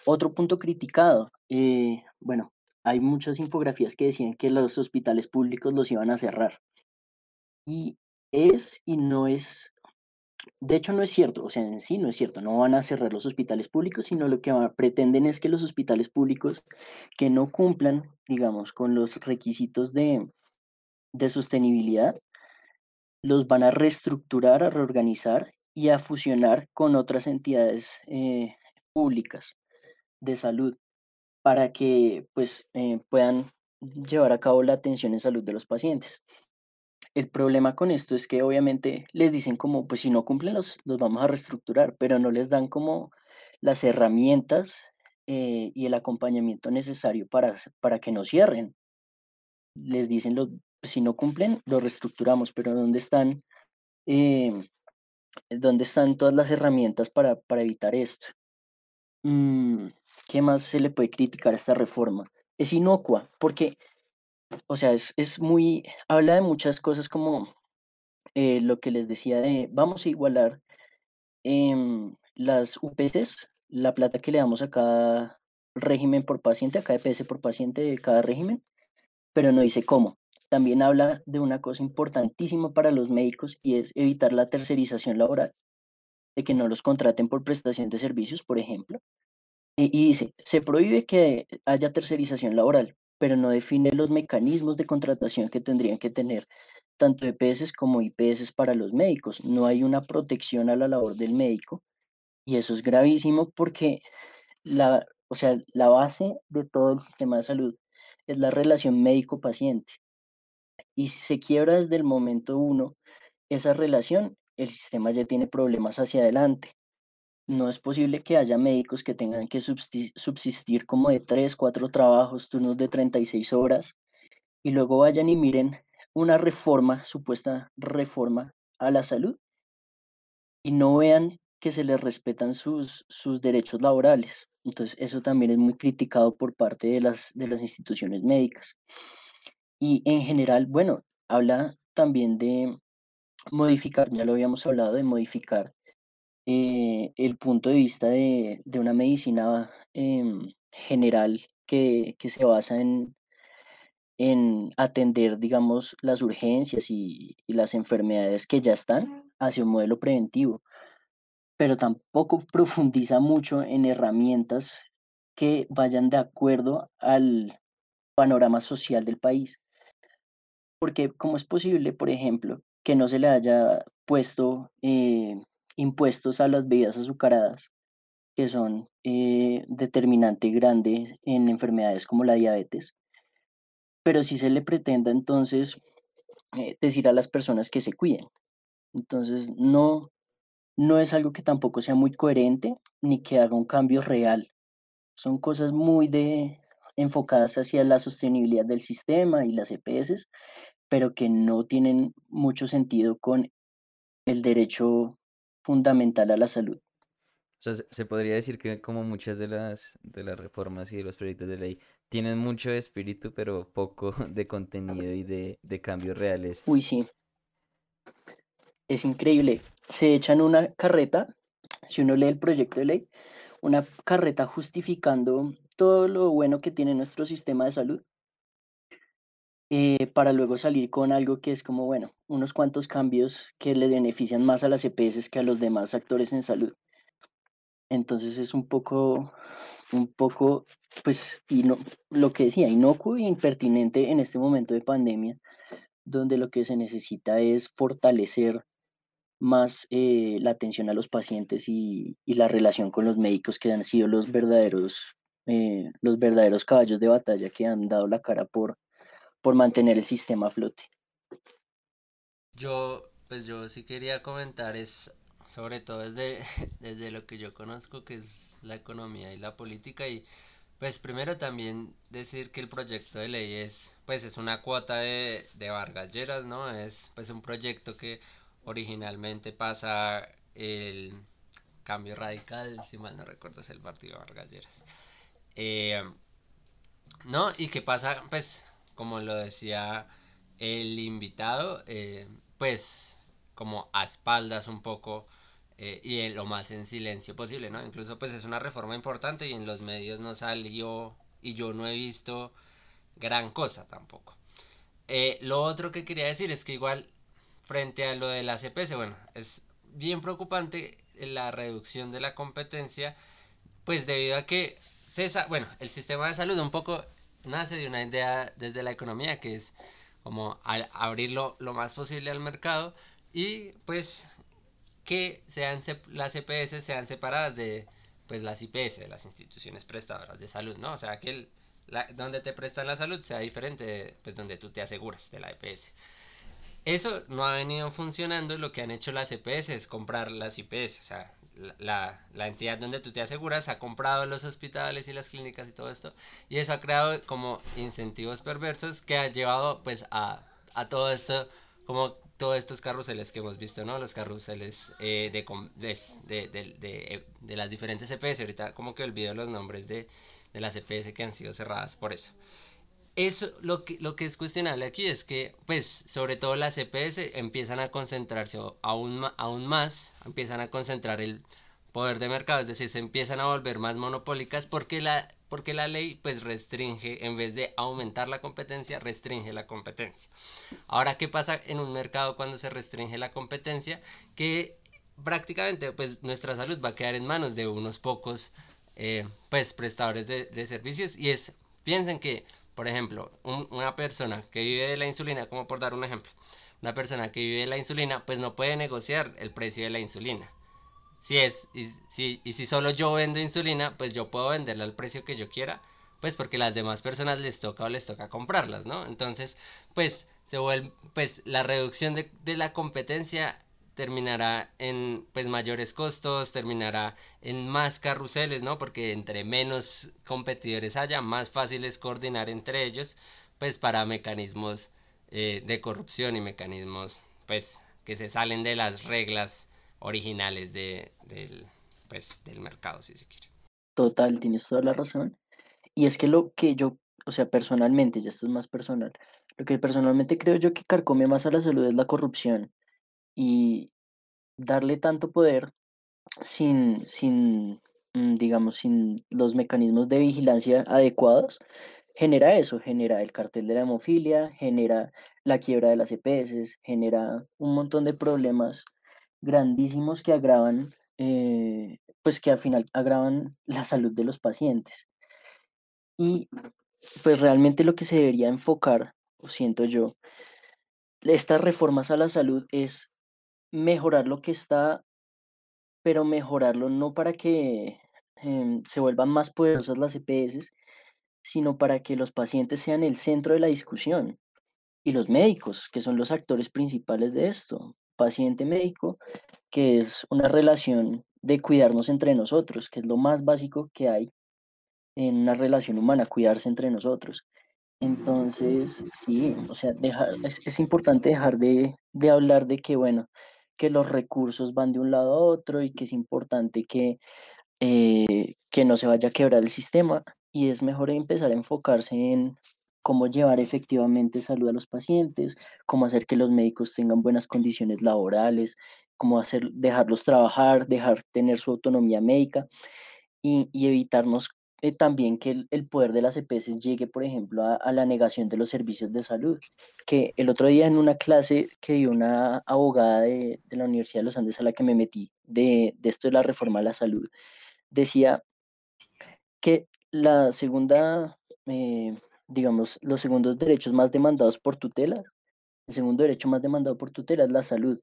Otro punto criticado, eh, bueno, hay muchas infografías que decían que los hospitales públicos los iban a cerrar. Y es y no es, de hecho no es cierto, o sea, en sí no es cierto, no van a cerrar los hospitales públicos, sino lo que pretenden es que los hospitales públicos que no cumplan, digamos, con los requisitos de, de sostenibilidad, los van a reestructurar, a reorganizar y a fusionar con otras entidades eh, públicas de salud para que pues eh, puedan llevar a cabo la atención en salud de los pacientes. El problema con esto es que obviamente les dicen como, pues si no cumplen los, los vamos a reestructurar, pero no les dan como las herramientas eh, y el acompañamiento necesario para, para que no cierren. les dicen, lo, si no cumplen, lo reestructuramos, pero ¿dónde están, em, ¿dónde están todas las herramientas para, para evitar esto? Mm, ¿Qué más se le puede criticar a esta reforma? Es inocua, porque, o sea, es, es muy, habla de muchas cosas como eh, lo que les decía de, vamos a igualar em, las UPCs, la plata que le damos a cada régimen por paciente, a cada EPS por paciente de cada régimen, pero no dice cómo. También habla de una cosa importantísima para los médicos y es evitar la tercerización laboral, de que no los contraten por prestación de servicios, por ejemplo. Y, y dice, se prohíbe que haya tercerización laboral, pero no define los mecanismos de contratación que tendrían que tener tanto EPS como IPS para los médicos. No hay una protección a la labor del médico y eso es gravísimo porque la, o sea, la base de todo el sistema de salud es la relación médico-paciente. Y si se quiebra desde el momento uno esa relación, el sistema ya tiene problemas hacia adelante. No es posible que haya médicos que tengan que subsistir como de tres, cuatro trabajos, turnos de 36 horas, y luego vayan y miren una reforma, supuesta reforma a la salud, y no vean que se les respetan sus, sus derechos laborales. Entonces, eso también es muy criticado por parte de las, de las instituciones médicas. Y en general, bueno, habla también de modificar, ya lo habíamos hablado, de modificar eh, el punto de vista de, de una medicina em, general que, que, se basa en, en atender, digamos, las urgencias y, y las enfermedades que ya están hacia un modelo preventivo pero tampoco profundiza mucho en herramientas que vayan de acuerdo al panorama social del país. Porque ¿cómo es posible, por ejemplo, que no se le haya puesto eh, impuestos a las bebidas azucaradas, que son eh, determinante grande en enfermedades como la diabetes, pero si se le pretenda entonces eh, decir a las personas que se cuiden. Entonces, no, no es algo que tampoco sea muy coherente ni que haga un cambio real. Son cosas muy de enfocadas hacia la sostenibilidad del sistema y las EPS, pero que no tienen mucho sentido con el derecho fundamental a la salud. O sea, se podría decir que como muchas de las, de las reformas y de los proyectos de ley tienen mucho espíritu, pero poco [LAUGHS] de contenido y de, de cambios reales. Uy, sí. Es increíble se echan una carreta, si uno lee el proyecto de ley, una carreta justificando todo lo bueno que tiene nuestro sistema de salud, eh, para luego salir con algo que es como, bueno, unos cuantos cambios que le benefician más a las EPS que a los demás actores en salud. Entonces es un poco, un poco, pues, y no, lo que decía, inocuo e impertinente en este momento de pandemia, donde lo que se necesita es fortalecer más eh, la atención a los pacientes y, y, la relación con los médicos que han sido los verdaderos, eh, los verdaderos caballos de batalla que han dado la cara por, por mantener el sistema a flote. Yo, pues yo sí quería comentar es sobre todo desde, [LAUGHS] desde lo que yo conozco que es la economía y la política y pues primero también decir que el proyecto de ley es pues es una cuota de, de Vargas Lleras, ¿no? Es pues un proyecto que originalmente pasa el cambio radical, si mal no recuerdo es el partido Vargas Lleras. Eh, no, y qué pasa, pues, como lo decía el invitado, eh, pues, como a espaldas un poco eh, y lo más en silencio posible, ¿no? Incluso, pues, es una reforma importante y en los medios no salió y yo no he visto gran cosa tampoco. lo otro que quería decir es que igual frente a lo de la CPS, bueno, es bien preocupante la reducción de la competencia, pues debido a que César, bueno, el sistema de salud un poco nace de una idea desde la economía, que es como abrirlo lo más posible al mercado y pues que sean las CPS sean separadas de pues las IPS, las instituciones prestadoras de salud, ¿no? O sea, que el, donde te prestan la salud sea diferente de, pues donde tú te aseguras de la IPS. Eso no ha venido funcionando. Lo que han hecho las EPS es comprar las IPS. O sea, la, la, entidad donde tú te aseguras ha comprado los hospitales y las clínicas y todo esto y eso ha creado como incentivos perversos que ha llevado pues a, a todo esto como todos estos carruseles que hemos visto, ¿no? Los carruseles eh, de, de, de, de, las diferentes EPS. Ahorita como que olvido los nombres de, las EPS que han sido cerradas por eso. Eso, lo que, lo que es cuestionable aquí es que, pues, sobre todo las EPS empiezan a concentrarse aún, aún más, empiezan a concentrar el poder de mercado, es decir, se empiezan a volver más monopólicas porque la porque la ley pues restringe, en vez de aumentar la competencia, restringe la competencia. Ahora, ¿qué pasa en un mercado cuando se restringe la competencia? Que prácticamente pues nuestra salud va a quedar en manos de unos pocos eh, pues prestadores de, servicios y es, piensen que, por ejemplo, una persona que vive de la insulina, como por dar un ejemplo, una persona que vive de la insulina pues no puede negociar el precio de la insulina si es, y si, y si solo yo vendo insulina, pues yo puedo venderla al precio que yo quiera, pues porque las demás personas les toca o les toca comprarlas, ¿no? Entonces, pues se vuelve, pues la reducción de, de la competencia terminará en pues mayores costos, terminará en más carruseles, ¿no? Porque entre menos competidores haya, más fácil es coordinar entre ellos, pues para mecanismos eh, de corrupción y mecanismos pues que se salen de las reglas originales de, del, pues, del mercado, si se quiere. Total, tienes toda la razón. Y es que lo que yo, o sea, personalmente, ya esto es más personal, lo que personalmente creo yo que carcome más a la salud es la corrupción. Y darle tanto poder sin, sin, mm, digamos, sin los mecanismos de vigilancia adecuados, genera eso, genera el cartel de la hemofilia, genera la quiebra de las EPS, genera un montón de problemas grandísimos que agravan, eh, pues que al final agravan la salud de los pacientes. Y pues realmente lo que se debería enfocar, o siento yo, estas reformas a la salud es mejorar lo que está, pero mejorarlo no para que em, se vuelvan más poderosas las EPS, sino para que los pacientes sean el centro de la discusión y los médicos, que son los actores principales de esto paciente-médico, que es una relación de cuidarnos entre nosotros, que es lo más básico que hay en una relación humana, cuidarse entre nosotros. Entonces, sí, o sea, dejar, es, importante dejar de, de, hablar de que, bueno, que los recursos van de un lado a otro y que es importante que, eh, que no se vaya a quebrar el sistema y es mejor empezar a enfocarse en cómo llevar efectivamente salud a los pacientes, cómo hacer que los médicos tengan buenas condiciones laborales, cómo hacer, dejarlos trabajar, dejar tener su autonomía médica y, evitarnos eh, también que el, poder de las EPS llegue, por ejemplo, a, la negación de los servicios de salud. Que el otro día en una clase que dio una abogada de, la Universidad de los Andes a la que me metí, de, de esto de la reforma a la salud, decía que la segunda eh, digamos, los segundos derechos más demandados por tutela, el segundo derecho más demandado por tutela es la salud.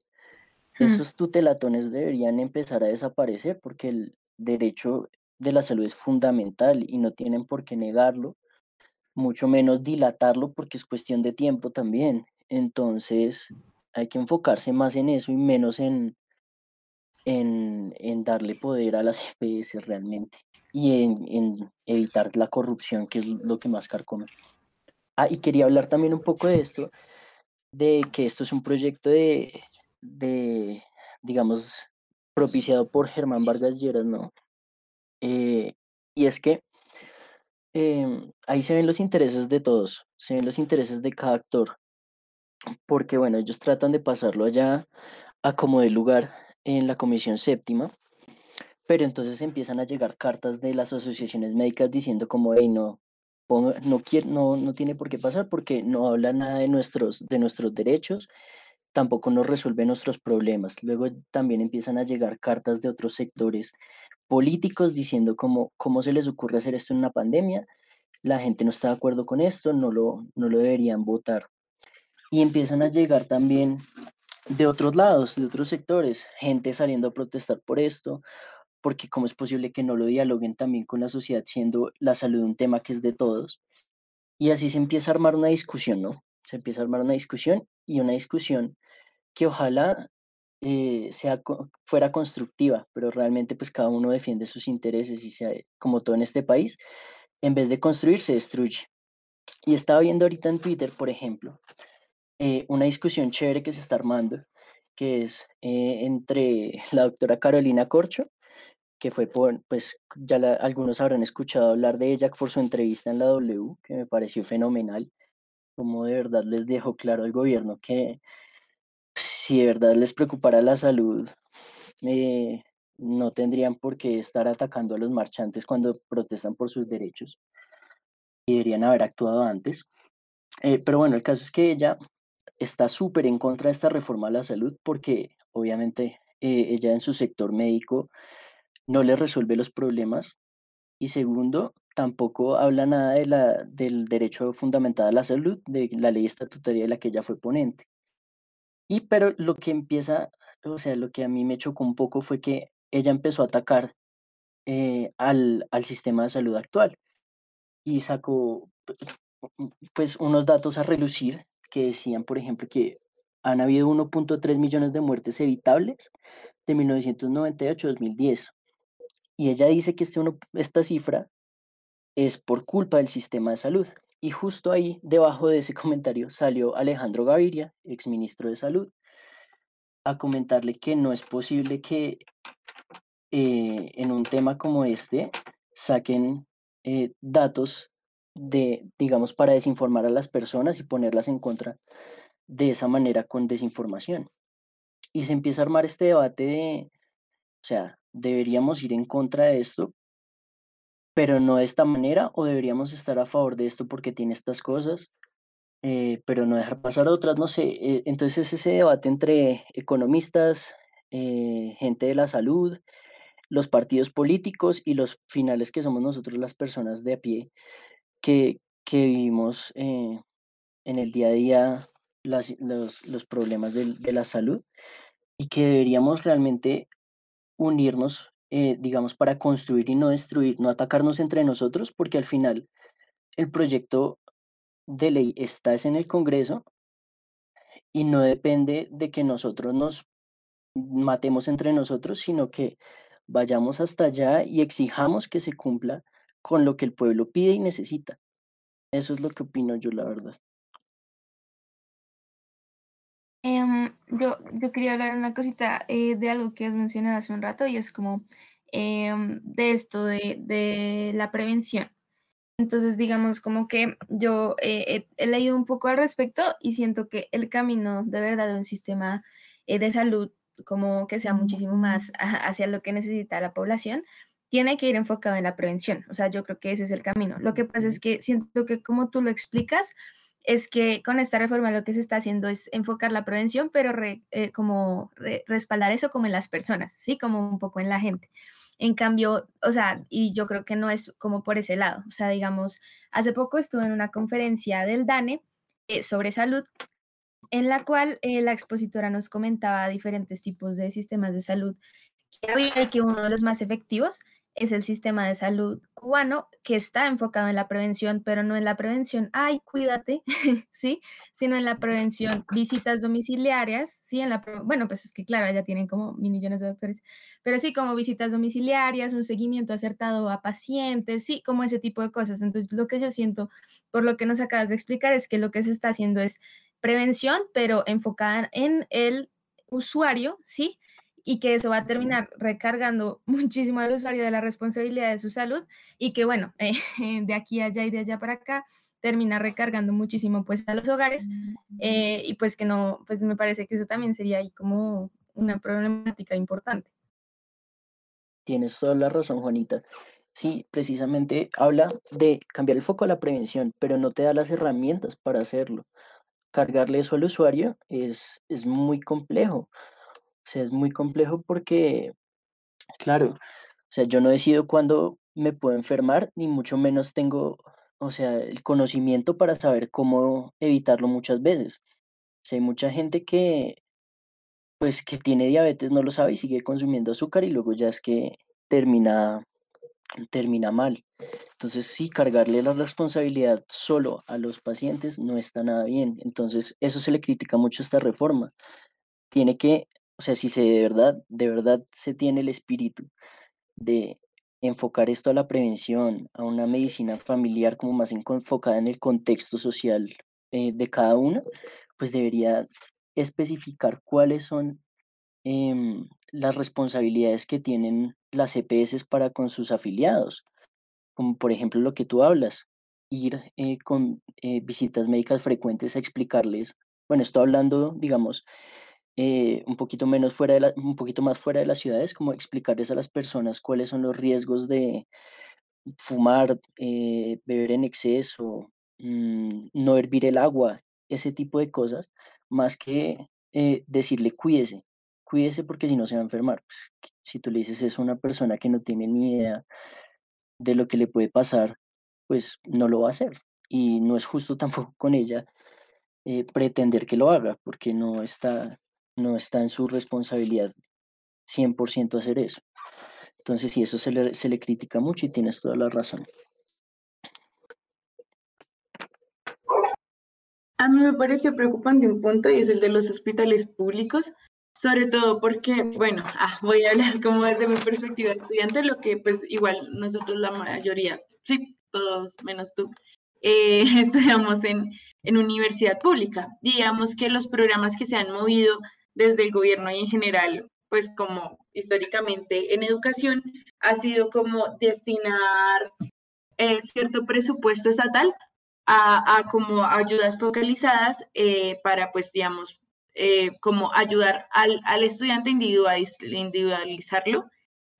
Hmm. Esos tutelatones deberían empezar a desaparecer porque el derecho de la salud es fundamental y no tienen por qué negarlo, mucho menos dilatarlo porque es cuestión de tiempo también. Entonces, hay que enfocarse más en eso y menos en, en, en darle poder a las [LAUGHS] EPS realmente y en, evitar la corrupción, que es lo que más carcome. Ah, y quería hablar también un poco de esto, de que esto es un proyecto de, de digamos, propiciado por Germán Vargas Lleras, ¿no? Eh, y es que em, ahí se ven los intereses de todos, se ven los intereses de cada actor, porque bueno, ellos tratan de pasarlo allá a como de lugar en la comisión séptima, pero entonces empiezan a llegar cartas de las asociaciones médicas diciendo como, hey, no, no, no, no tiene por qué pasar porque no habla nada de nuestros, de nuestros derechos, tampoco nos resuelve nuestros problemas. Luego también empiezan a llegar cartas de otros sectores políticos diciendo como, cómo se les ocurre hacer esto en una pandemia, la gente no está de acuerdo con esto, no lo, no lo deberían votar. Y empiezan a llegar también de otros lados, de otros sectores, gente saliendo a protestar por esto, porque cómo es posible que no lo dialoguen también con la sociedad, siendo la salud un tema que es de todos. Y así se empieza a armar una discusión, ¿no? Se empieza a armar una discusión y una discusión que ojalá eh, sea, fuera constructiva, pero realmente pues cada uno defiende sus intereses y sea, como todo en este país, en vez de construir se destruye. Y estaba viendo ahorita en Twitter, por ejemplo, eh, una discusión chévere que se está armando, que es eh, entre [LAUGHS] la doctora Carolina Corcho, que fue por, pues ya algunos habrán escuchado hablar de ella por su entrevista en la W, que me pareció fenomenal, como de verdad les dejó claro al gobierno que si de verdad les preocupara la salud, eh, no tendrían por qué estar atacando a los marchantes cuando protestan por sus derechos y deberían haber actuado antes. Eh, pero bueno, el caso es que ella está súper en contra de esta reforma a la salud porque obviamente eh, ella en su sector médico no le resuelve los problemas y segundo, tampoco habla nada de la, del derecho fundamental a la salud, de la ley estatutaria de la que ella fue ponente. Y pero lo que empieza, o sea, lo que a mí me chocó un poco fue que ella empezó a atacar eh, al, al sistema de salud actual y sacó pues unos datos a relucir que decían, por ejemplo, que han habido 1.3 millones de muertes evitables de 1998 a 2010. Y ella dice que este esta cifra es por culpa del sistema de salud. Y justo ahí, debajo de ese [LAUGHS] comentario, salió Alejandro Gaviria, exministro de Salud, a comentarle que no es posible que eh, en un tema como este saquen eh, datos de, digamos, para desinformar a las personas y ponerlas en contra de esa manera con desinformación. Y se empieza a armar este debate de, o sea, deberíamos ir en contra de esto, pero no de esta manera, o deberíamos estar a favor de esto porque tiene estas cosas, eh, pero no dejar pasar otras, no sé. Eh, entonces es ese debate entre economistas, gente de la salud, los partidos políticos y los finales que somos nosotros las personas de a pie que, que vivimos eh, en el día a día las, los, los, problemas de, la salud y que deberíamos realmente unirnos, eh, digamos, para construir y no destruir, no atacarnos entre nosotros, porque al final el proyecto de ley está en el Congreso y no depende de que nosotros nos matemos entre nosotros, sino que vayamos hasta allá y exijamos que se cumpla con lo que el pueblo pide y necesita. Eso es lo que opino yo, la verdad. Yo, yo quería hablar una cosita eh, de algo que has mencionado hace un rato y es como em, de esto de, de, la prevención. Entonces, digamos, como que yo he leído un poco al respecto y siento que el camino de verdad de un sistema eh, de salud como que sea muchísimo más hacia lo que necesita la población, tiene que ir enfocado en la prevención. O sea, yo creo que ese es el camino. Lo que pasa es que siento que como tú lo explicas, es que con esta reforma lo que se está haciendo es enfocar la prevención, pero eh, como respaldar eso como en las personas, ¿sí? Como un poco en la gente. En cambio, o sea, y yo creo que no es como por ese lado. O sea, digamos, hace poco estuve en una conferencia del DANE eh, sobre salud en la cual eh, la expositora nos comentaba diferentes tipos de sistemas de salud que había y que uno de los más efectivos es el sistema de salud cubano que está enfocado en la prevención, pero no en la prevención, ay, cuídate, [LAUGHS] ¿sí? Sino en la prevención, visitas domiciliarias, ¿sí? En la, bueno, pues es que claro, ya tienen como mil millones de doctores, pero sí, como visitas domiciliarias, un seguimiento acertado a pacientes, sí, como ese tipo de cosas. Entonces, lo que yo siento, por lo que nos acabas de explicar, es que lo que se está haciendo es prevención, pero enfocada en el usuario, ¿sí? Y que eso va a terminar recargando [LAUGHS] muchísimo al usuario de la responsabilidad de su salud y que, bueno, eh, [LAUGHS] de aquí allá y de allá para acá termina recargando muchísimo pues a los hogares eh, y pues que no, pues me parece que eso también sería ahí como una problemática importante. Tienes toda la razón, Juanita. Sí, precisamente habla de cambiar el foco a la prevención, pero no te da las herramientas para hacerlo cargarle eso al usuario es, es muy complejo. Sea, es muy complejo porque, claro, o sea, yo no decido cuándo me puedo enfermar, ni mucho menos tengo, o sea, el conocimiento para saber cómo evitarlo muchas veces. O hay mucha gente que, pues, que tiene diabetes, no lo sabe y sigue consumiendo azúcar y luego ya es que termina termina mal. Entonces, sí, cargarle la responsabilidad solo a los pacientes no está nada bien. Entonces, eso se le critica mucho a esta reforma. Tiene que o sea, si se de verdad, de verdad se tiene el espíritu de enfocar esto a la prevención, a una medicina familiar como más enfocada en el contexto social eh, de cada uno, pues debería especificar cuáles son em, las responsabilidades que tienen las EPS para con sus afiliados, como por ejemplo lo que tú hablas, ir eh, con eh, visitas médicas frecuentes a explicarles, bueno, estoy hablando, digamos, eh, un poquito menos fuera de un poquito más fuera de las ciudades, como explicarles a las personas cuáles son los riesgos de fumar, beber en exceso, mm, no hervir el agua, ese tipo de cosas, más que decirle cuídese, cuídese porque si no se va a enfermar. Pues, si tú le dices eso a una persona que no tiene ni idea de lo que le puede pasar, pues no lo va a hacer. Y no es justo [LAUGHS] tampoco con ella eh, pretender que lo haga, porque no está, no está en su responsabilidad 100% hacer eso. Entonces, sí, eso se le, se le critica mucho y tienes toda la razón. A mí me parece preocupante un punto y es el de los hospitales públicos, sobre todo porque, bueno, ah, voy a hablar [LAUGHS] como desde mi perspectiva de estudiante, lo que pues igual nosotros la mayoría, sí, todos menos tú, eh, [LAUGHS] estudiamos en, en universidad pública. Digamos que los programas que se han movido desde el gobierno y en general, pues como históricamente en educación, ha sido como destinar eh, cierto presupuesto estatal a, a como ayudas focalizadas eh, para, pues, digamos, eh, como ayudar al, al estudiante individualizarlo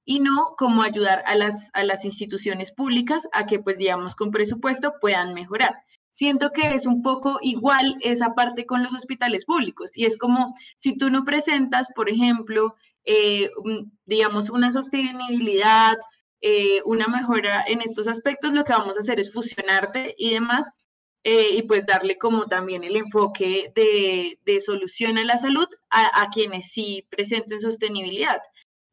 y no como ayudar a las, a las instituciones públicas a que, pues, digamos, con presupuesto puedan mejorar. Siento que es un poco igual esa parte con los hospitales públicos y es como si tú no presentas, por ejemplo, eh, digamos, una sostenibilidad, eh, una mejora en estos aspectos, lo que vamos a hacer es fusionarte y demás eh, y pues darle como también el enfoque de, de solución a la salud a, a, quienes sí presenten sostenibilidad.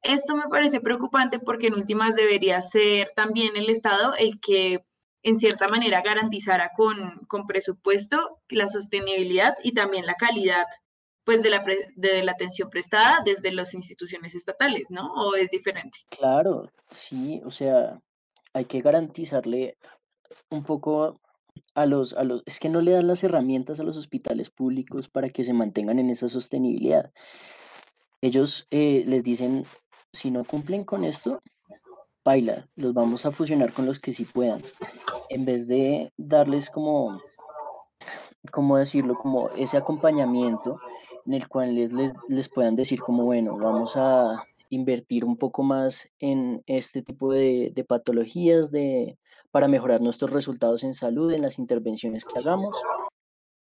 Esto me parece preocupante porque en últimas debería ser también el Estado el que en cierta manera garantizara con, con presupuesto la sostenibilidad y también la calidad pues de la, de la atención prestada desde las instituciones estatales, ¿no? ¿O es diferente? Claro, sí, o sea, hay que garantizarle un poco a los, a los, es que no le dan las herramientas a los hospitales públicos para que se mantengan en esa sostenibilidad. Ellos eh, les dicen, si no cumplen con esto, baila, los vamos a fusionar con los que sí puedan. En vez de darles como, ¿cómo decirlo? Como ese acompañamiento en el cual les, les, les puedan decir como, bueno, vamos a invertir un poco más en este tipo de, de patologías, de, para mejorar nuestros resultados en salud en las intervenciones que hagamos.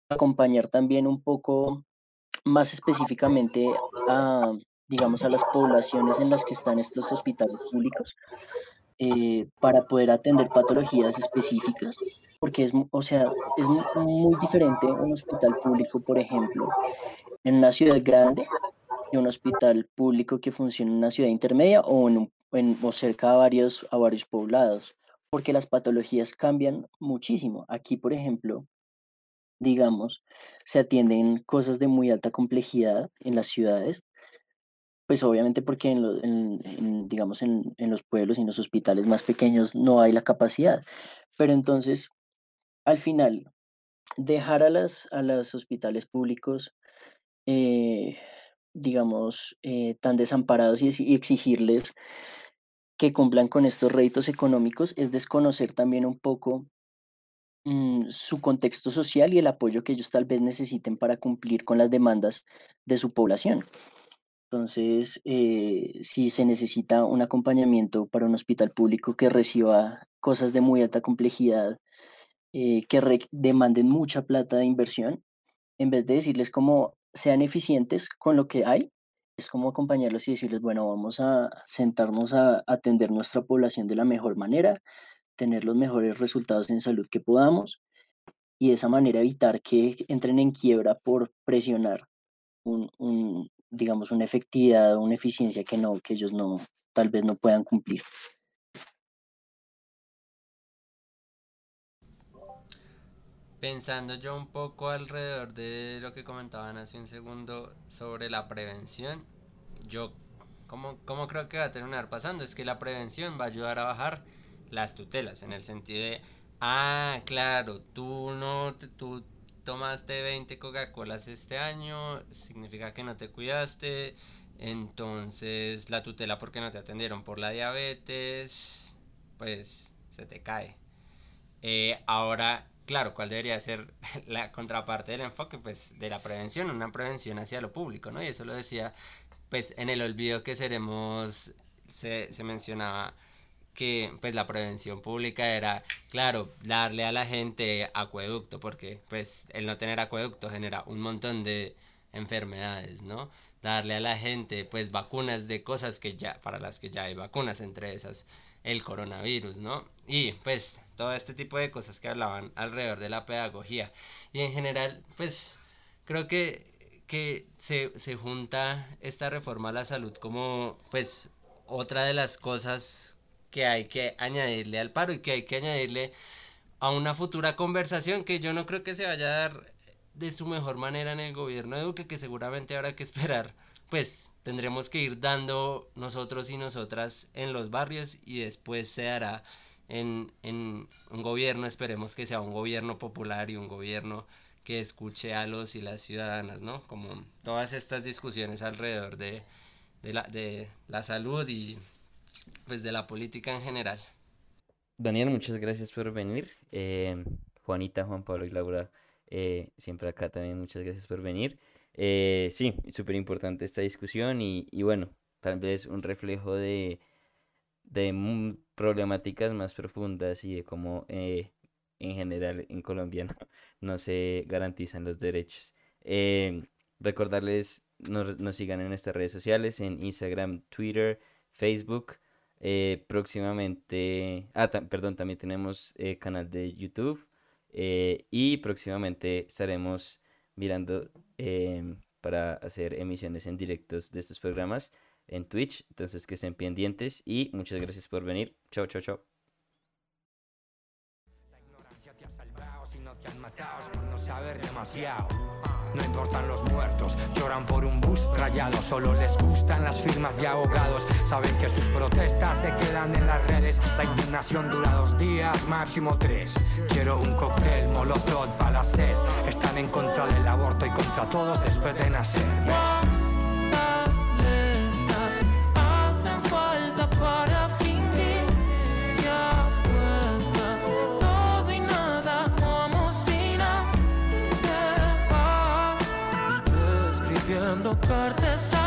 Acompañar también un poco más específicamente a, digamos, a las poblaciones en las que están estos hospitales públicos eh, para poder atender patologías específicas, porque es, o sea, es muy diferente un hospital público, por ejemplo, en una ciudad grande y un hospital público que funciona en una ciudad intermedia o, en, en o cerca a varios, a varios poblados porque las patologías cambian muchísimo. Aquí, por ejemplo, digamos, se atienden cosas de muy alta complejidad en las ciudades, pues obviamente porque en, digamos, en, los pueblos y en los hospitales más pequeños no hay la capacidad. Pero entonces, al final, dejar a, las, a los hospitales públicos, eh, digamos, eh, tan desamparados y exigirles que cumplan con estos réditos económicos es desconocer también un poco mm, su contexto social y el apoyo que ellos tal vez necesiten para cumplir con las demandas de su población. Entonces, eh, si se necesita un acompañamiento para un hospital público que reciba cosas de muy alta complejidad, eh, que demanden mucha plata de inversión, en vez de decirles cómo sean eficientes con lo que hay, es como acompañarlos y decirles, bueno, vamos a sentarnos a atender nuestra población de la mejor manera, tener los mejores resultados en salud que podamos y de esa manera evitar que entren en quiebra por presionar un, digamos, una efectividad, una eficiencia que no, que ellos no, tal vez no puedan cumplir. Pensando yo un poco alrededor de lo que comentaban hace un segundo sobre la prevención, yo, ¿cómo, ¿cómo creo que va a terminar pasando? Es que la prevención va a ayudar a bajar las tutelas, en el sentido de, ah, claro, tú no, tú tomaste 20 Coca-Colas este año, significa que no te cuidaste, entonces la tutela porque no te atendieron por la diabetes, pues se te cae. Eh, ahora, claro, ¿cuál debería ser [LAUGHS] la contraparte del enfoque? Pues de la prevención, una prevención hacia lo público, ¿no? Y eso lo decía, pues en el olvido que seremos, se, se mencionaba que pues la prevención pública era, claro, darle a la gente acueducto, porque pues el no tener acueducto genera un montón de enfermedades, ¿no? Darle a la gente pues vacunas de cosas que ya, para las que ya hay vacunas, entre esas el coronavirus, ¿no? Y pues todo este tipo de cosas que hablaban alrededor de la pedagogía. Y en general, pues creo que, que se, se junta esta reforma a la salud como pues otra de las cosas que hay que añadirle al paro y que hay que añadirle a una futura conversación que yo no creo que se vaya a dar de su mejor manera en el gobierno de Duque, que seguramente habrá que esperar, pues tendremos que ir dando nosotros y nosotras en los barrios y después se hará en, en un gobierno, esperemos que sea un gobierno popular y un gobierno que escuche a los y las ciudadanas, ¿no? Como todas estas discusiones alrededor de, de, la, de la salud y pues de la política en general. Daniel, muchas gracias por venir. Eh, Juanita, Juan Pablo y Laura, eh, siempre acá también muchas gracias por venir. Eh, sí, súper importante esta discusión y, y, bueno, tal vez un reflejo de, de problemáticas más profundas y de cómo en general en Colombia no, se garantizan los derechos. recordarles, nos, nos sigan en nuestras redes sociales, en Instagram, Twitter, Facebook. Eh, próximamente, ah, perdón, también tenemos eh, canal de YouTube eh, y próximamente estaremos mirando em, para hacer emisiones en directos de estos programas en Twitch. Entonces que estén pendientes y muchas gracias por venir. Chao, chao, chao. La ignorancia te ha salvado si no te han matado por no saber demasiado. No importan los muertos, lloran por un bus rayado. Solo les gustan las firmas de abogados. Saben que sus protestas se quedan en las redes. La indignación dura dos días, máximo tres. Quiero un cóctel, molotov para la sed. Están en contra del aborto y contra todos después de nacer. Cartas que detestas.